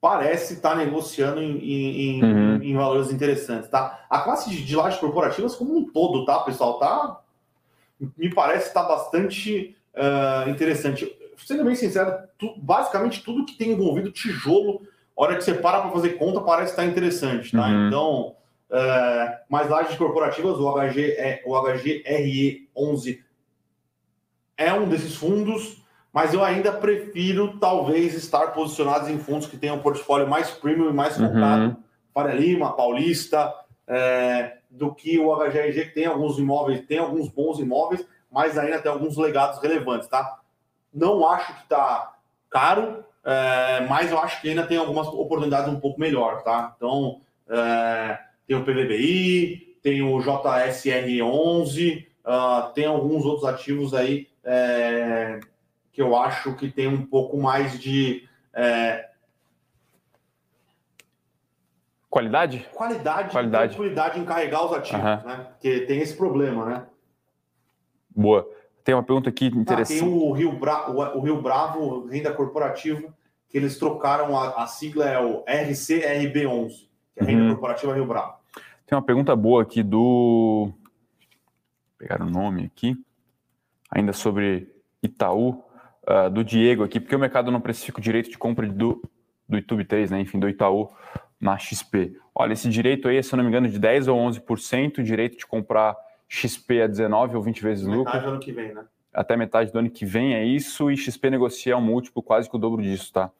Speaker 1: parece estar tá negociando em, em, uhum. em, valores interessantes, tá? A classe de, de lajes corporativas como um todo, tá, pessoal? Tá, me parece estar tá bastante uh, interessante. Sendo bem sincero, tu, basicamente tudo que tem envolvido tijolo, hora que você para para fazer conta, parece estar tá interessante, tá? Uhum. Então, uh, mais lajes corporativas, o, HG, é, o HGRE11 é um desses fundos mas eu ainda prefiro talvez estar posicionados em fundos que tenham um portfólio mais premium e mais focado, uhum. Faria Lima, Paulista, é, do que o HGRG, que tem alguns imóveis, tem alguns bons imóveis, mas ainda tem alguns legados relevantes, tá? Não acho que está caro, é, mas eu acho que ainda tem algumas oportunidades um pouco melhor, tá? Então, é, tem o PVBI, tem o JSR11, uh, tem alguns outros ativos aí é, que eu acho que tem um pouco mais de. É...
Speaker 2: Qualidade?
Speaker 1: Qualidade,
Speaker 2: Qualidade.
Speaker 1: tranquilidade em carregar os ativos, uhum. né? Porque tem esse problema, né?
Speaker 2: Boa. Tem uma pergunta aqui interessante.
Speaker 1: Ah, tem o Rio, Bra... o Rio Bravo, renda corporativa, que eles trocaram a, a sigla é o RCRB11, que é a renda uhum. corporativa Rio Bravo.
Speaker 2: Tem uma pergunta boa aqui do. Vou pegar o nome aqui. Ainda sobre Itaú uh, do Diego aqui, porque o mercado não precifica o direito de compra do, do YouTube 3, né? enfim, do Itaú na XP. Olha, esse direito aí, se eu não me engano, de 10 ou 11%, direito de comprar XP a 19 ou 20 vezes
Speaker 1: metade
Speaker 2: lucro.
Speaker 1: Metade do ano que vem, né?
Speaker 2: Até metade do ano que vem é isso, e XP negocia um múltiplo quase que o dobro disso, tá?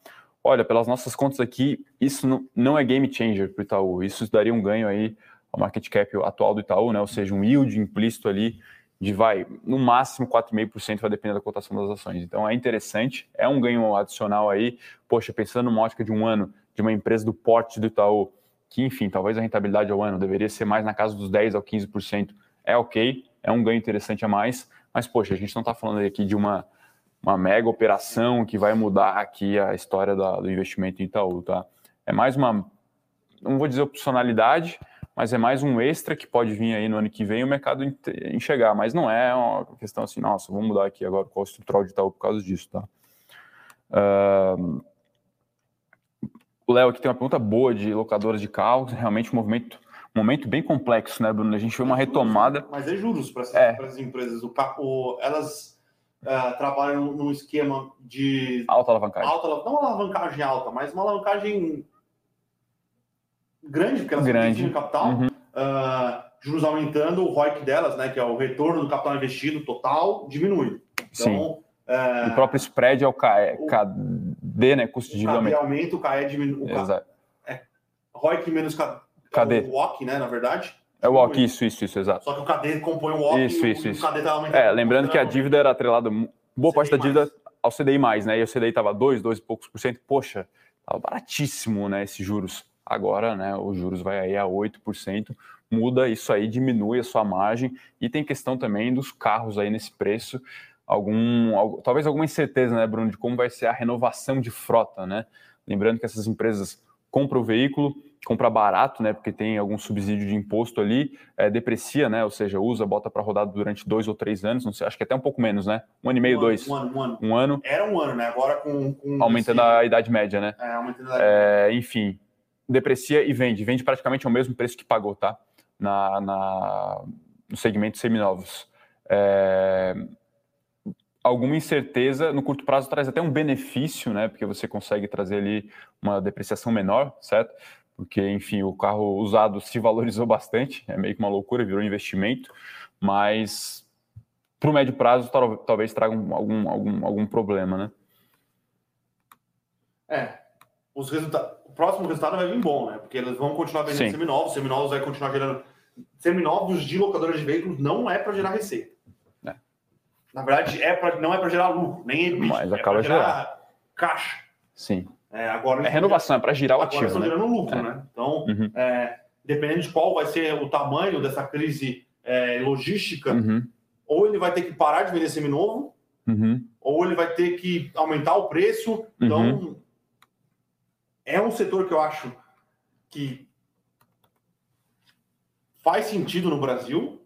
Speaker 2: Olha, pelas nossas contas aqui, isso não, não é game changer para o Itaú. Isso daria um ganho aí ao market cap atual do Itaú, né? Ou seja, um yield implícito ali de vai, no máximo 4,5% vai depender da cotação das ações. Então é interessante, é um ganho adicional aí. Poxa, pensando numa ótica de um ano de uma empresa do porte do Itaú, que enfim, talvez a rentabilidade ao ano deveria ser mais na casa dos 10 ao 15%, é ok, é um ganho interessante a mais, mas poxa, a gente não está falando aqui de uma, uma mega operação que vai mudar aqui a história da, do investimento em Itaú, tá? É mais uma, não vou dizer opcionalidade, mas é mais um extra que pode vir aí no ano que vem o mercado enxergar, mas não é uma questão assim, nossa, vamos mudar aqui agora qual o estrutural de Itaú por causa disso, tá? Uh, o Léo aqui tem uma pergunta boa de locadoras de carros, realmente um movimento, momento bem complexo, né, Bruno? A gente vê uma retomada.
Speaker 1: Mas é juros para é. as empresas. O, o, elas uh, trabalham num esquema de.
Speaker 2: Alta alavancagem.
Speaker 1: Alta, não uma alavancagem alta, mas uma alavancagem grande, porque elas
Speaker 2: grande.
Speaker 1: no capital, uhum. uh, juros aumentando, o ROIC delas, né, que é o retorno do capital investido total, diminui.
Speaker 2: Então, uh, o próprio spread é o KD, né, custo de
Speaker 1: dívida. O aumenta, o KE diminui.
Speaker 2: Exato.
Speaker 1: É, ROIC menos K,
Speaker 2: KD.
Speaker 1: o WOC, né, na verdade.
Speaker 2: É o WOC, isso, isso, isso, exato.
Speaker 1: Só que o KD compõe o WOC
Speaker 2: isso,
Speaker 1: e
Speaker 2: isso,
Speaker 1: o,
Speaker 2: isso.
Speaker 1: KD
Speaker 2: tá aumentando. É, lembrando que a dívida era atrelada, boa parte da dívida ao CDI+, né, e o CDI estava 2, 2 e poucos por cento, poxa, estava baratíssimo, né, esses juros. Agora, né, os juros vai aí a 8%, muda isso aí, diminui a sua margem e tem questão também dos carros aí nesse preço, algum, talvez alguma incerteza, né, Bruno, de como vai ser a renovação de frota, né? Lembrando que essas empresas compram o veículo, compra barato, né, porque tem algum subsídio de imposto ali, é, deprecia, né, ou seja, usa, bota para rodar durante dois ou três anos, não sei, acho que até um pouco menos, né, um ano e meio,
Speaker 1: um
Speaker 2: dois.
Speaker 1: um ano, um ano.
Speaker 2: Um ano.
Speaker 1: Era um ano, né, agora com... com
Speaker 2: aumentando esse... a idade média, né.
Speaker 1: É, aumentando a idade
Speaker 2: é, média. Enfim, deprecia e vende. Vende praticamente ao mesmo preço que pagou, tá? Na, na no segmento seminovos. é, alguma incerteza no curto prazo traz até um benefício, né? Porque você consegue trazer ali uma depreciação menor, certo? Porque, enfim, o carro usado se valorizou bastante, é meio que uma loucura, virou investimento, mas para o médio prazo talvez traga algum, algum, algum problema, né?
Speaker 1: É, os resultados, o próximo resultado vai vir bom, né? Porque eles vão continuar vendendo Sim. seminovos, seminovos vai continuar gerando. Seminovos de locadoras de veículos não é para gerar receita. É. Na verdade, é pra, não é para gerar lucro, nem EBITDA,
Speaker 2: Mas é acaba é gerar, gerar
Speaker 1: caixa.
Speaker 2: Sim.
Speaker 1: É, agora,
Speaker 2: é renovação, é para girar o ativo. Agora
Speaker 1: estão né? gerando lucro, é. né? Então, uhum. é, dependendo de qual vai ser o tamanho dessa crise é, logística, uhum. ou ele vai ter que parar de vender seminovo, uhum. ou ele vai ter que aumentar o preço. Então, uhum é um setor que eu acho que faz sentido no Brasil.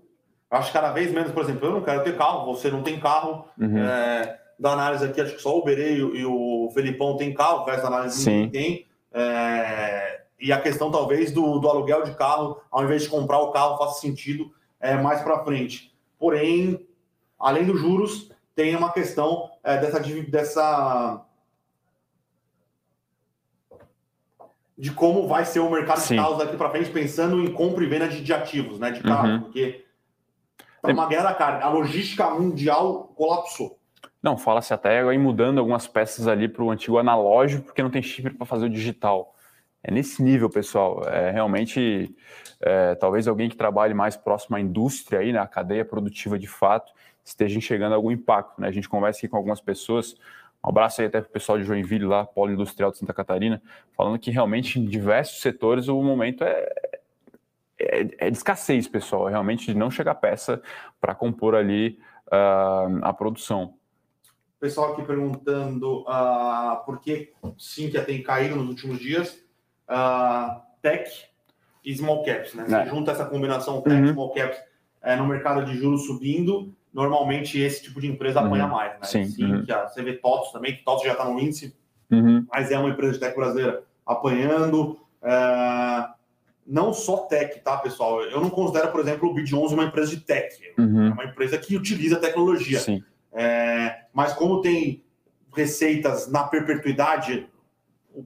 Speaker 1: Eu acho cada vez menos, por exemplo, eu não quero ter carro, você não tem carro. Uhum. É, da análise aqui, acho que só o Berei e o Felipão tem carro, o resto da análise Sim. tem. É, e a questão, talvez, do, do, aluguel de carro, ao invés de comprar o carro, faça sentido é, mais para frente. Porém, além dos juros, tem uma questão é, dessa, dessa de como vai ser o mercado Sim. de carros daqui para frente, pensando em compra e venda de, de ativos, né, de carro, uhum. porque tá uma guerra, cara, a logística mundial colapsou.
Speaker 2: Não, fala-se até aí mudando algumas peças ali para o antigo analógico, porque não tem chip para fazer o digital. É nesse nível, pessoal. É realmente, é, talvez alguém que trabalhe mais próximo à indústria aí, na né, cadeia produtiva de fato, esteja enxergando algum impacto. Né? A gente conversa aqui com algumas pessoas, um abraço aí até para o pessoal de Joinville, lá, Polo Industrial de Santa Catarina, falando que realmente em diversos setores o momento é, é, é de escassez, pessoal, é realmente de não chegar peça para compor ali uh, a produção.
Speaker 1: Pessoal aqui perguntando uh, por que Sinqia tem caído nos últimos dias. Uh, tech e small caps, né? Você é. junta essa combinação tech e uhum. small caps é, no mercado de juros subindo, normalmente esse tipo de empresa uhum. apanha mais, né?
Speaker 2: Sim.
Speaker 1: Sim uhum. que a, você vê TOTS também, que TOTS já está no índice, uhum. mas é uma empresa de tech brasileira apanhando. É... Não só tech, tá, pessoal? Eu não considero, por exemplo, o Bid11 uma empresa de tech. Uhum. É uma empresa que utiliza tecnologia.
Speaker 2: Sim.
Speaker 1: É... Mas como tem receitas na perpetuidade,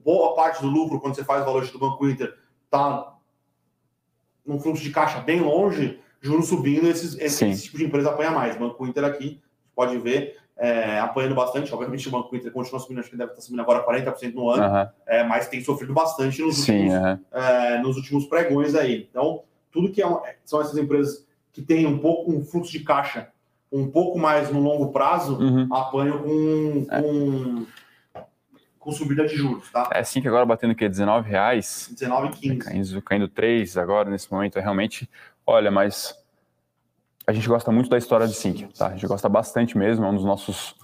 Speaker 1: boa parte do lucro, quando você faz o valor do Banco Inter, está num fluxo de caixa bem longe, juros subindo, esses, esse tipo de empresa apanha mais. Banco Inter aqui, pode ver, é, apanhando bastante. Obviamente, o Banco Inter continua subindo, acho que deve estar subindo agora 40% no ano, uhum. é, mas tem sofrido bastante nos
Speaker 2: Sim,
Speaker 1: últimos,
Speaker 2: uhum.
Speaker 1: é, nos últimos pregões aí. Então, tudo que é, são essas empresas que têm um pouco um fluxo de caixa um pouco mais no longo prazo, uhum. apanham com, é. com, com, subida de juros, tá?
Speaker 2: É assim que agora batendo o quê? 19 reais?
Speaker 1: 19,15.
Speaker 2: Caindo, caindo 3 agora, nesse momento, é realmente Olha, mas a gente gosta muito da história de Sync, tá? A gente gosta bastante mesmo, é um dos nossos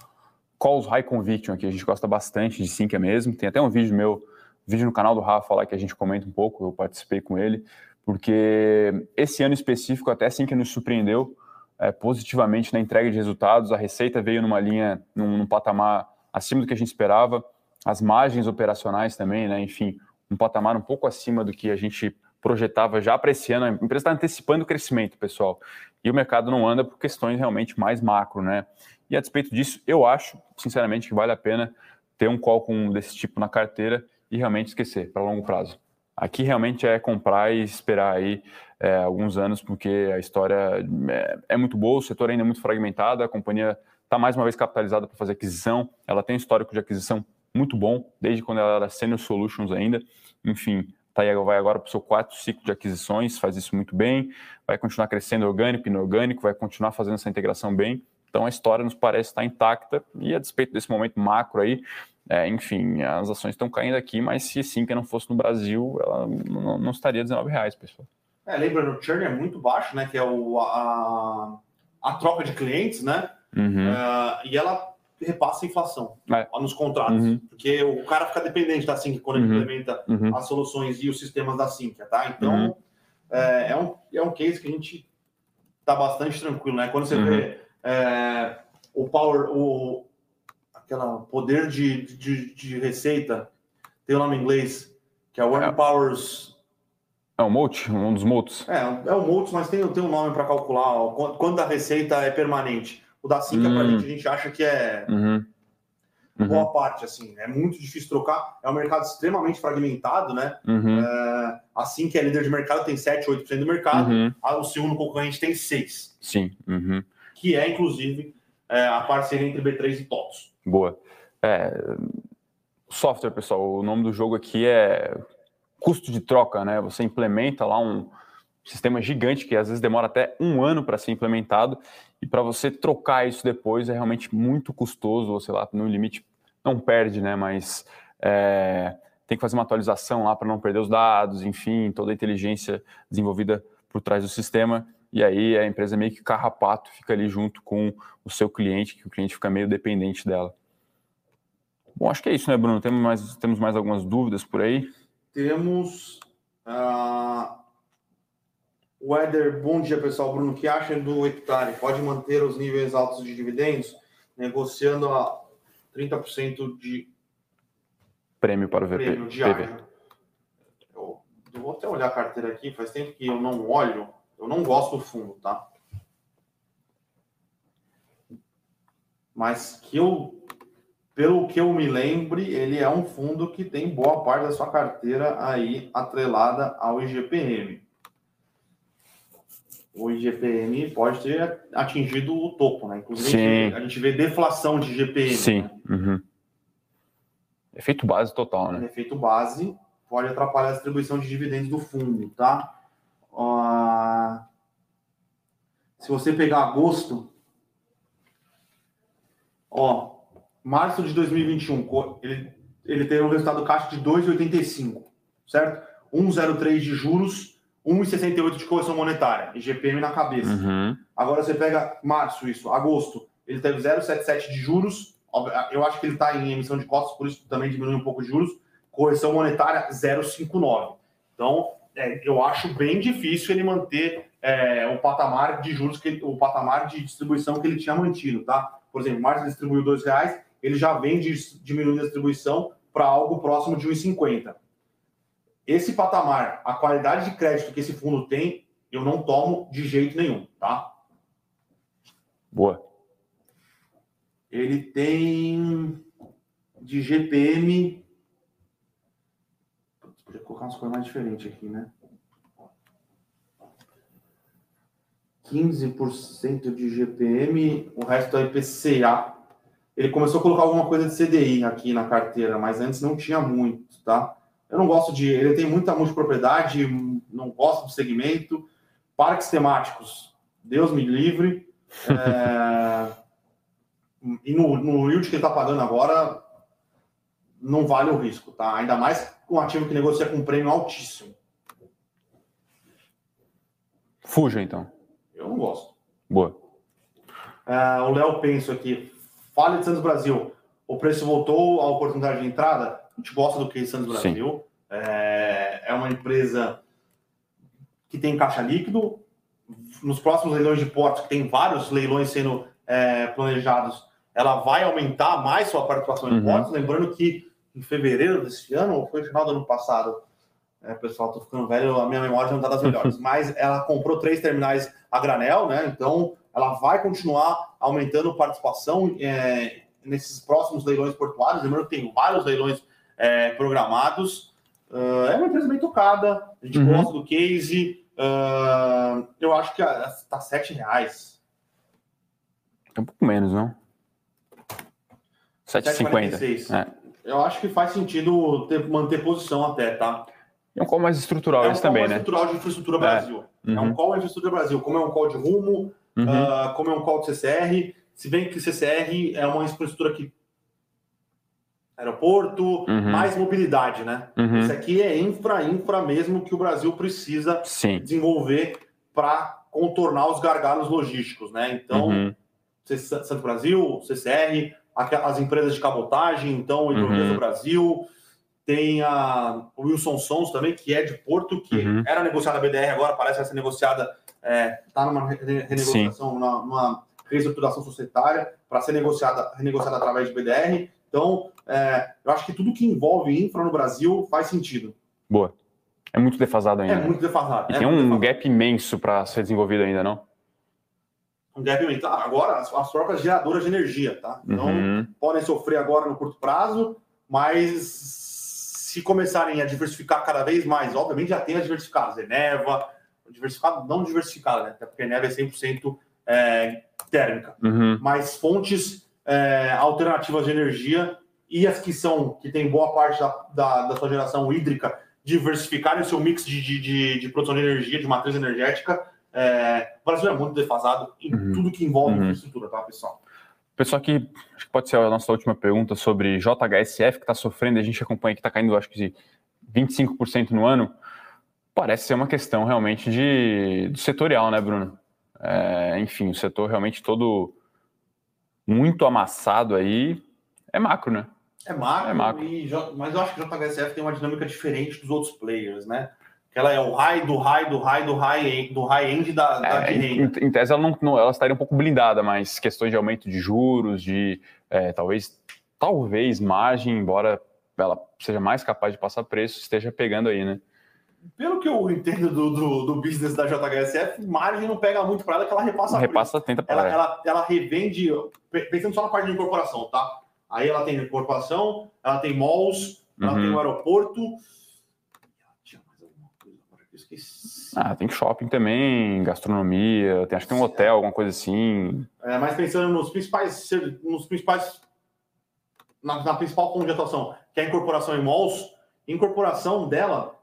Speaker 2: calls high conviction aqui, a gente gosta bastante de Sync mesmo. Tem até um vídeo meu, vídeo no canal do Rafa lá que a gente comenta um pouco, eu participei com ele, porque esse ano específico até Sync nos surpreendeu é, positivamente na entrega de resultados, a receita veio numa linha, num, num patamar acima do que a gente esperava, as margens operacionais também, né? Enfim, um patamar um pouco acima do que a gente projetava já para esse ano. A empresa está antecipando o crescimento, pessoal. E o mercado não anda por questões realmente mais macro, né? E a despeito disso, eu acho, sinceramente, que vale a pena ter um call com desse tipo na carteira e realmente esquecer para longo prazo. Aqui realmente é comprar e esperar aí é, alguns anos, porque a história é, é, muito boa, o setor ainda é muito fragmentado, a companhia está mais uma vez capitalizada para fazer aquisição, ela tem um histórico de aquisição muito bom, desde quando ela era Senior Solutions ainda. Enfim, Tá vai agora para o seu quarto ciclo de aquisições, faz isso muito bem, vai continuar crescendo orgânico, inorgânico, vai continuar fazendo essa integração bem. Então a história nos parece estar intacta e a despeito desse momento macro aí, é, enfim, as ações estão caindo aqui, mas se sim que não fosse no Brasil, ela não, não estaria 19 reais, pessoal.
Speaker 1: É, lembrando, o churn é muito baixo, né? Que é o, a, a troca de clientes, né? Uhum. Uh, e ela repassa a inflação é. nos contratos. Uhum. Porque o cara fica dependente da Sync quando ele uhum. implementa uhum. as soluções e os sistemas da Sync, tá? Então, uhum. é, é, um, é um case que a gente tá bastante tranquilo, né? Quando você uhum. vê é, o power, o aquela poder de, de, de, receita, tem o nome em inglês, que é One é. Powers
Speaker 2: É um multi? Um dos multis?
Speaker 1: É, é um multi, mas tem, tem um nome para calcular ó, quando a receita é permanente. O da Sync, hum. gente, a gente acha que é uhum. Uhum. boa parte, assim. É muito difícil trocar. É um mercado extremamente fragmentado, né? Uhum. É, assim que é líder de mercado, tem 7, 8% do mercado. Uhum. O segundo concorrente tem 6%.
Speaker 2: Sim. Uhum.
Speaker 1: Que é, inclusive, é, a parceria entre B3 e TOTS.
Speaker 2: Boa. É, software, pessoal, o nome do jogo aqui é custo de troca, né? Você implementa lá um sistema gigante que às vezes demora até um ano para ser implementado e para você trocar isso depois é realmente muito custoso, ou sei lá, no limite não perde, né? Mas é, tem que fazer uma atualização lá para não perder os dados, enfim, toda a inteligência desenvolvida por trás do sistema. E aí a empresa meio que carrapato fica ali junto com o seu cliente, que o cliente fica meio dependente dela. Bom, acho que é isso, né, Bruno? Temos mais, temos mais algumas dúvidas por aí?
Speaker 1: Temos. Uh... Weather, bom dia pessoal. Bruno, o que acha do hectare? Pode manter os níveis altos de dividendos, negociando a 30% de
Speaker 2: prêmio para o VP.
Speaker 1: Prêmio diário. Eu, eu vou até olhar a carteira aqui, faz tempo que eu não olho. Eu não gosto do fundo, tá? Mas que eu pelo que eu me lembre, ele é um fundo que tem boa parte da sua carteira aí atrelada ao IGPM. O IGPM pode ter atingido o topo, né? Inclusive, a gente vê deflação de IGPM.
Speaker 2: Sim. Né? Uhum. Efeito base total, né?
Speaker 1: Efeito base pode atrapalhar a distribuição de dividendos do fundo, tá? Uh... Se você pegar agosto, ó, março de 2021, ele, ele teve um resultado caixa de 2,85, certo? 1,03 de juros, 1,68 de correção monetária, IGPM na cabeça. Uhum. Agora você pega março, isso, agosto, ele teve 0,77 de juros, eu acho que ele está em emissão de costas, por isso também diminui um pouco de juros, correção monetária 0,59. Então, é, eu acho bem difícil ele manter é, o patamar de juros, que ele, o patamar de distribuição que ele tinha mantido, tá? Por exemplo, março ele distribuiu R$ reais, ele já vem diminuindo a distribuição para algo próximo de 1,50. Esse patamar, a qualidade de crédito que esse fundo tem, eu não tomo de jeito nenhum, tá?
Speaker 2: Boa.
Speaker 1: Ele tem de GPM. Podia colocar umas coisas mais diferentes aqui, né? 15% de GPM, o resto é IPCA ele começou a colocar alguma coisa de CDI aqui na carteira, mas antes não tinha muito, tá? Eu não gosto de. Ele tem muita multipropriedade, não gosto do segmento. Parques temáticos, Deus me livre. É... e no, no yield que ele está pagando agora, não vale o risco, tá? Ainda mais com um ativo que negocia com um prêmio altíssimo.
Speaker 2: Fuja, então.
Speaker 1: Eu não gosto.
Speaker 2: Boa.
Speaker 1: É, o Léo Penso aqui. Fale de Santos Brasil. O preço voltou à oportunidade de entrada? A gente gosta do que Santos Brasil. É, é uma empresa que tem caixa líquido. Nos próximos leilões de portos, que tem vários leilões sendo é, planejados, ela vai aumentar mais sua participação em uhum. portos. Lembrando que em fevereiro desse ano, ou foi no final do ano passado, é, pessoal, tô ficando velho, a minha memória não está das melhores, mas ela comprou três terminais a granel, né? Então ela vai continuar aumentando participação é, nesses próximos leilões portuários. Lembrando que tem vários leilões é, programados. Uh, é uma empresa bem tocada, a gente uhum. gosta do case. Uh, eu acho que está R$ reais.
Speaker 2: É um pouco menos, não? 7,50. É.
Speaker 1: Eu acho que faz sentido ter, manter posição até, tá?
Speaker 2: É um call mais estrutural
Speaker 1: é
Speaker 2: um também, né?
Speaker 1: estrutural de infraestrutura é. Brasil. É. Uhum. é um call de infraestrutura Brasil. Como é um call de rumo, uhum. uh, como é um call de CCR, se bem que CCR é uma infraestrutura que aeroporto, uhum. mais mobilidade, né? Uhum. Isso aqui é infra, infra mesmo que o Brasil precisa Sim. desenvolver para contornar os gargalos logísticos, né? Então, uhum. Santo Brasil, CCR, as empresas de cabotagem, então, Hidrovias uhum. do Brasil, tem a Wilson Sons também, que é de Porto, que uhum. era negociada a BDR, agora parece que vai ser negociada, está é, tá numa renegociação, numa, numa reestruturação societária, para ser negociada, renegociada através de BDR. Então, é, eu acho que tudo que envolve infra no Brasil faz sentido.
Speaker 2: Boa. É muito defasado ainda.
Speaker 1: É muito defasado.
Speaker 2: E
Speaker 1: é
Speaker 2: tem um
Speaker 1: defasado.
Speaker 2: gap imenso para ser desenvolvido ainda, não?
Speaker 1: Um gap imenso. Ah, Agora, as, as próprias geradoras de energia, tá? Então,
Speaker 2: Uhum.
Speaker 1: podem sofrer agora no curto prazo, mas se começarem a diversificar cada vez mais, obviamente já tem as diversificadas, Eneva, diversificado, não diversificada, né? Até porque a Eneva é 100% é, térmica,
Speaker 2: Uhum.
Speaker 1: mas fontes é, alternativas de energia e as que são, que tem boa parte da, da, da sua geração hídrica, diversificarem o seu mix de, de, de, de produção de energia, de matriz energética. É, o Brasil é muito defasado em
Speaker 2: Uhum.
Speaker 1: tudo que envolve
Speaker 2: Uhum.
Speaker 1: infraestrutura, tá, pessoal?
Speaker 2: Pessoal que acho que pode ser a nossa última pergunta sobre JHSF, que está sofrendo, a gente acompanha que está caindo, acho que 25% no ano. Parece ser uma questão realmente de, do setorial, né, Bruno? É, enfim, o setor realmente todo muito amassado aí. É macro, né?
Speaker 1: É macro,
Speaker 2: É macro.
Speaker 1: E, mas eu acho que o JHSF tem uma dinâmica diferente dos outros players, né? Que ela é o high do high do high do high end, do high end da, da
Speaker 2: É, em, em tese, ela, não, não- ela estaria um pouco blindada, mas questões de aumento de juros, de é, talvez, talvez margem, embora ela seja mais capaz de passar preço, esteja pegando aí, né?
Speaker 1: Pelo que eu entendo do, do, do business da JHSF, margem não pega muito para ela, que ela repassa.
Speaker 2: Repassa, tenta
Speaker 1: Ela, ela, ela revende, pe- pensando só na parte de incorporação, tá? Aí ela tem incorporação, ela tem malls, ela
Speaker 2: Uhum.
Speaker 1: tem o aeroporto. Tinha mais alguma coisa agora que eu esqueci.
Speaker 2: Ah, tem shopping também, gastronomia, tem, acho que tem um hotel, alguma coisa assim.
Speaker 1: É, mas pensando nos principais, nos principais na, na principal atuação, que é a incorporação em malls, incorporação dela,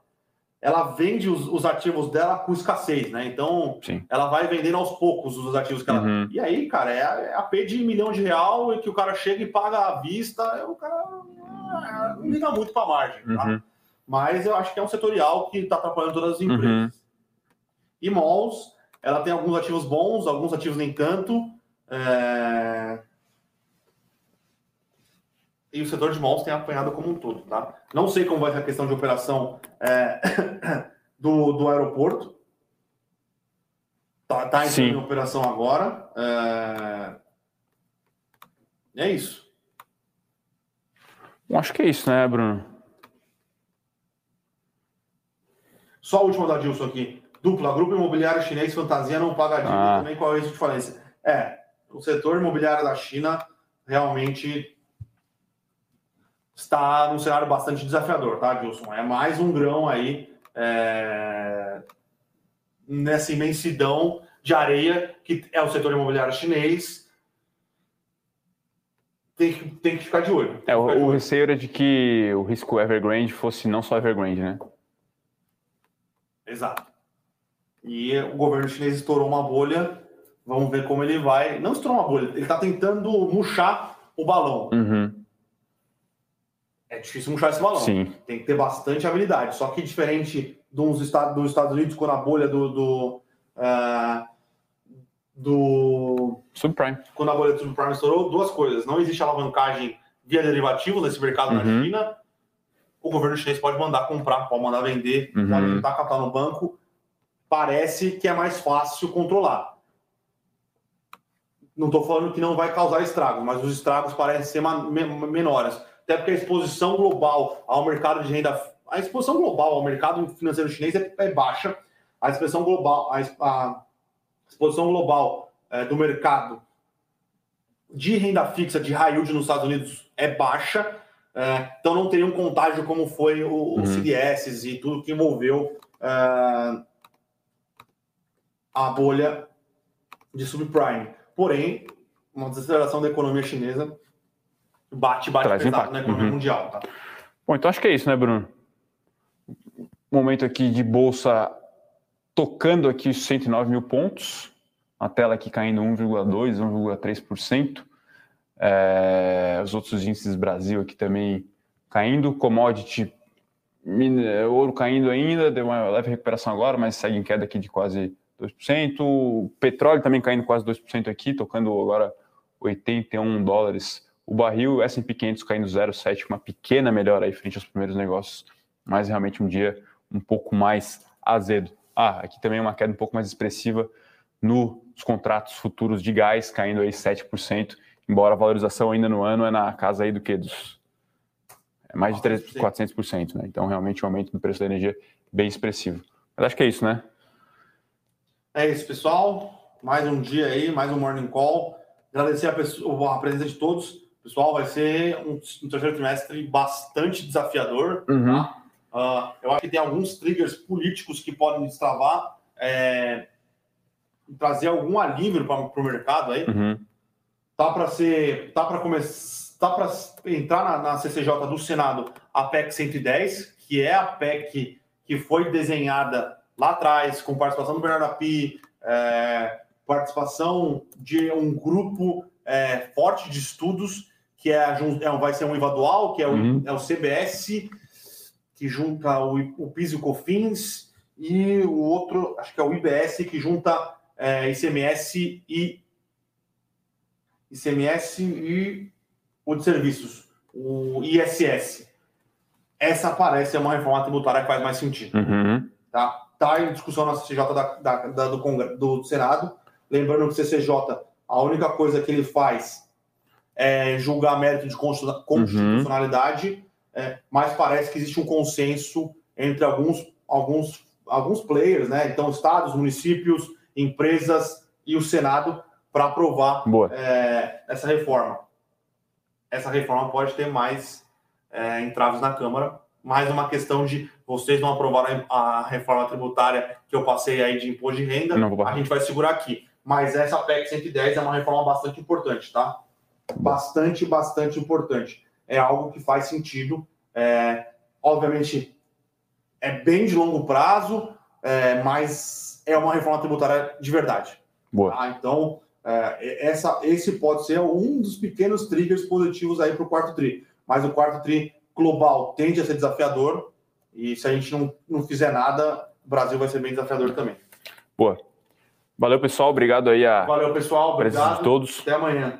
Speaker 1: ela vende os, os ativos dela com escassez, né? Então,
Speaker 2: Sim.
Speaker 1: ela vai vendendo aos poucos os ativos que ela.
Speaker 2: Uhum.
Speaker 1: E aí, cara, é, a- é a P de milhão de real e que o cara chega e paga à vista, é, o cara ah, não liga muito para margem, tá?
Speaker 2: Uhum.
Speaker 1: Mas eu acho que é um setorial que está atrapalhando todas as empresas.
Speaker 2: Uhum.
Speaker 1: E malls, ela tem alguns ativos bons, alguns ativos nem tanto. é, E o setor de malls tem apanhado como um todo, tá? Não sei como vai ser a questão de operação é, do, do aeroporto. Tá, tá em operação agora. É... é isso.
Speaker 2: Acho que é isso, né, Bruno?
Speaker 1: Só a última da Dilson aqui. Dupla, grupo imobiliário chinês fantasia não paga dívida
Speaker 2: Ah.
Speaker 1: também qual é a diferença? É, o setor imobiliário da China realmente está num cenário bastante desafiador, tá, Dilson? É mais um grão aí é, nessa imensidão de areia que é o setor imobiliário chinês. Tem que, tem que ficar de olho.
Speaker 2: É,
Speaker 1: ficar de
Speaker 2: o, o
Speaker 1: olho.
Speaker 2: receio era de que o risco Evergrande fosse não só Evergrande, né?
Speaker 1: Exato. E o governo chinês estourou uma bolha. Vamos ver como ele vai. Não estourou uma bolha, ele está tentando murchar o balão.
Speaker 2: Uhum.
Speaker 1: É difícil murchar esse balão.
Speaker 2: Sim.
Speaker 1: Tem que ter bastante habilidade. Só que diferente dos Estados, dos Estados Unidos, quando a bolha do. do, ah, do
Speaker 2: Subprime.
Speaker 1: quando a bolha do subprime estourou, duas coisas. Não existe alavancagem via derivativos nesse mercado na
Speaker 2: Uhum.
Speaker 1: China. O governo chinês pode mandar comprar, pode mandar vender,
Speaker 2: Uhum.
Speaker 1: pode juntar capital no banco. Parece que é mais fácil controlar. Não estou falando que não vai causar estragos, mas os estragos parecem ser menores. Até porque a exposição global ao mercado de renda. A exposição global ao mercado financeiro chinês é, é baixa. A exposição global, a, a exposição global eh, do mercado de renda fixa de high yield nos Estados Unidos é baixa, é, então não teria um contágio como foi o,
Speaker 2: Uhum.
Speaker 1: os CDS e tudo que envolveu é, a bolha de subprime. Porém, uma desaceleração da economia chinesa bate, bate
Speaker 2: Traz
Speaker 1: pesado
Speaker 2: impacto.
Speaker 1: na economia
Speaker 2: Uhum.
Speaker 1: mundial. Tá?
Speaker 2: Bom, então acho que é isso, né, Bruno? Momento aqui de bolsa tocando aqui os 109 mil pontos. A tela aqui caindo 1,2%, 1,3%. É, os outros índices Brasil aqui também caindo. Commodity, ouro caindo ainda, deu uma leve recuperação agora, mas segue em queda aqui de quase 2%. O petróleo também caindo quase 2% aqui, tocando agora 81 dólares o barril, S&P 500 caindo 0,7, uma pequena melhora aí frente aos primeiros negócios, mas realmente um dia um pouco mais azedo. Ah, aqui também uma queda um pouco mais expressiva nos contratos futuros de gás, caindo aí 7%, embora a valorização ainda no ano é na casa aí do que? Dos é mais de 300, 400%, né? Então, realmente, o aumento do preço da energia bem expressivo. Mas acho que é isso, né?
Speaker 1: É isso, pessoal. Mais um dia aí, mais um Morning Call. Agradecer a, pessoa, a presença de todos. Pessoal, vai ser um, um terceiro trimestre bastante desafiador. Uhum. Uh, eu acho que tem alguns triggers políticos que podem destravar, é, trazer algum alívio para o mercado aí. Uhum. Tá para ser, tá para começar, tá para entrar na, na, CCJ do Senado a PEC 110, que é a PEC que foi desenhada lá atrás com participação do Bernardo Api, é, participação de um grupo é, forte de estudos que é, é vai ser um IVA dual, que é o, uhum. é o CBS que junta o, o PIS e o COFINS, e o outro, acho que é o IBS, que junta é, ICMS e ICMS e o de serviços, o ISS. Essa parece uma reforma tributária que faz mais sentido. Uhum. Tá? tá em discussão na CCJ da, da, da, do, Congresso, do Senado. Lembrando que o CCJ, a única coisa que ele faz é julgar mérito de uhum. constitucionalidade. Uhum é, mas parece que existe um consenso entre alguns, alguns, alguns players, né? Então, estados, municípios, empresas e o Senado para aprovar é, essa reforma. Essa reforma pode ter mais é, entraves na Câmara, mais uma questão de vocês não aprovaram a reforma tributária que eu passei aí de imposto de renda, a gente vai segurar aqui. Mas essa PEC 110 é uma reforma bastante importante, tá? Bastante, bastante importante é algo que faz sentido. É, obviamente, é bem de longo prazo, é, mas é uma reforma tributária de verdade. Boa. Tá? Então, é, essa, esse pode ser um dos pequenos triggers positivos aí para o quarto TRI. Mas o quarto TRI global tende a ser desafiador, e se a gente não, não fizer nada, o Brasil vai ser bem desafiador também.
Speaker 2: Boa. Valeu, pessoal. Obrigado aí a
Speaker 1: Valeu, pessoal. Obrigado.
Speaker 2: de todos.
Speaker 1: Até amanhã.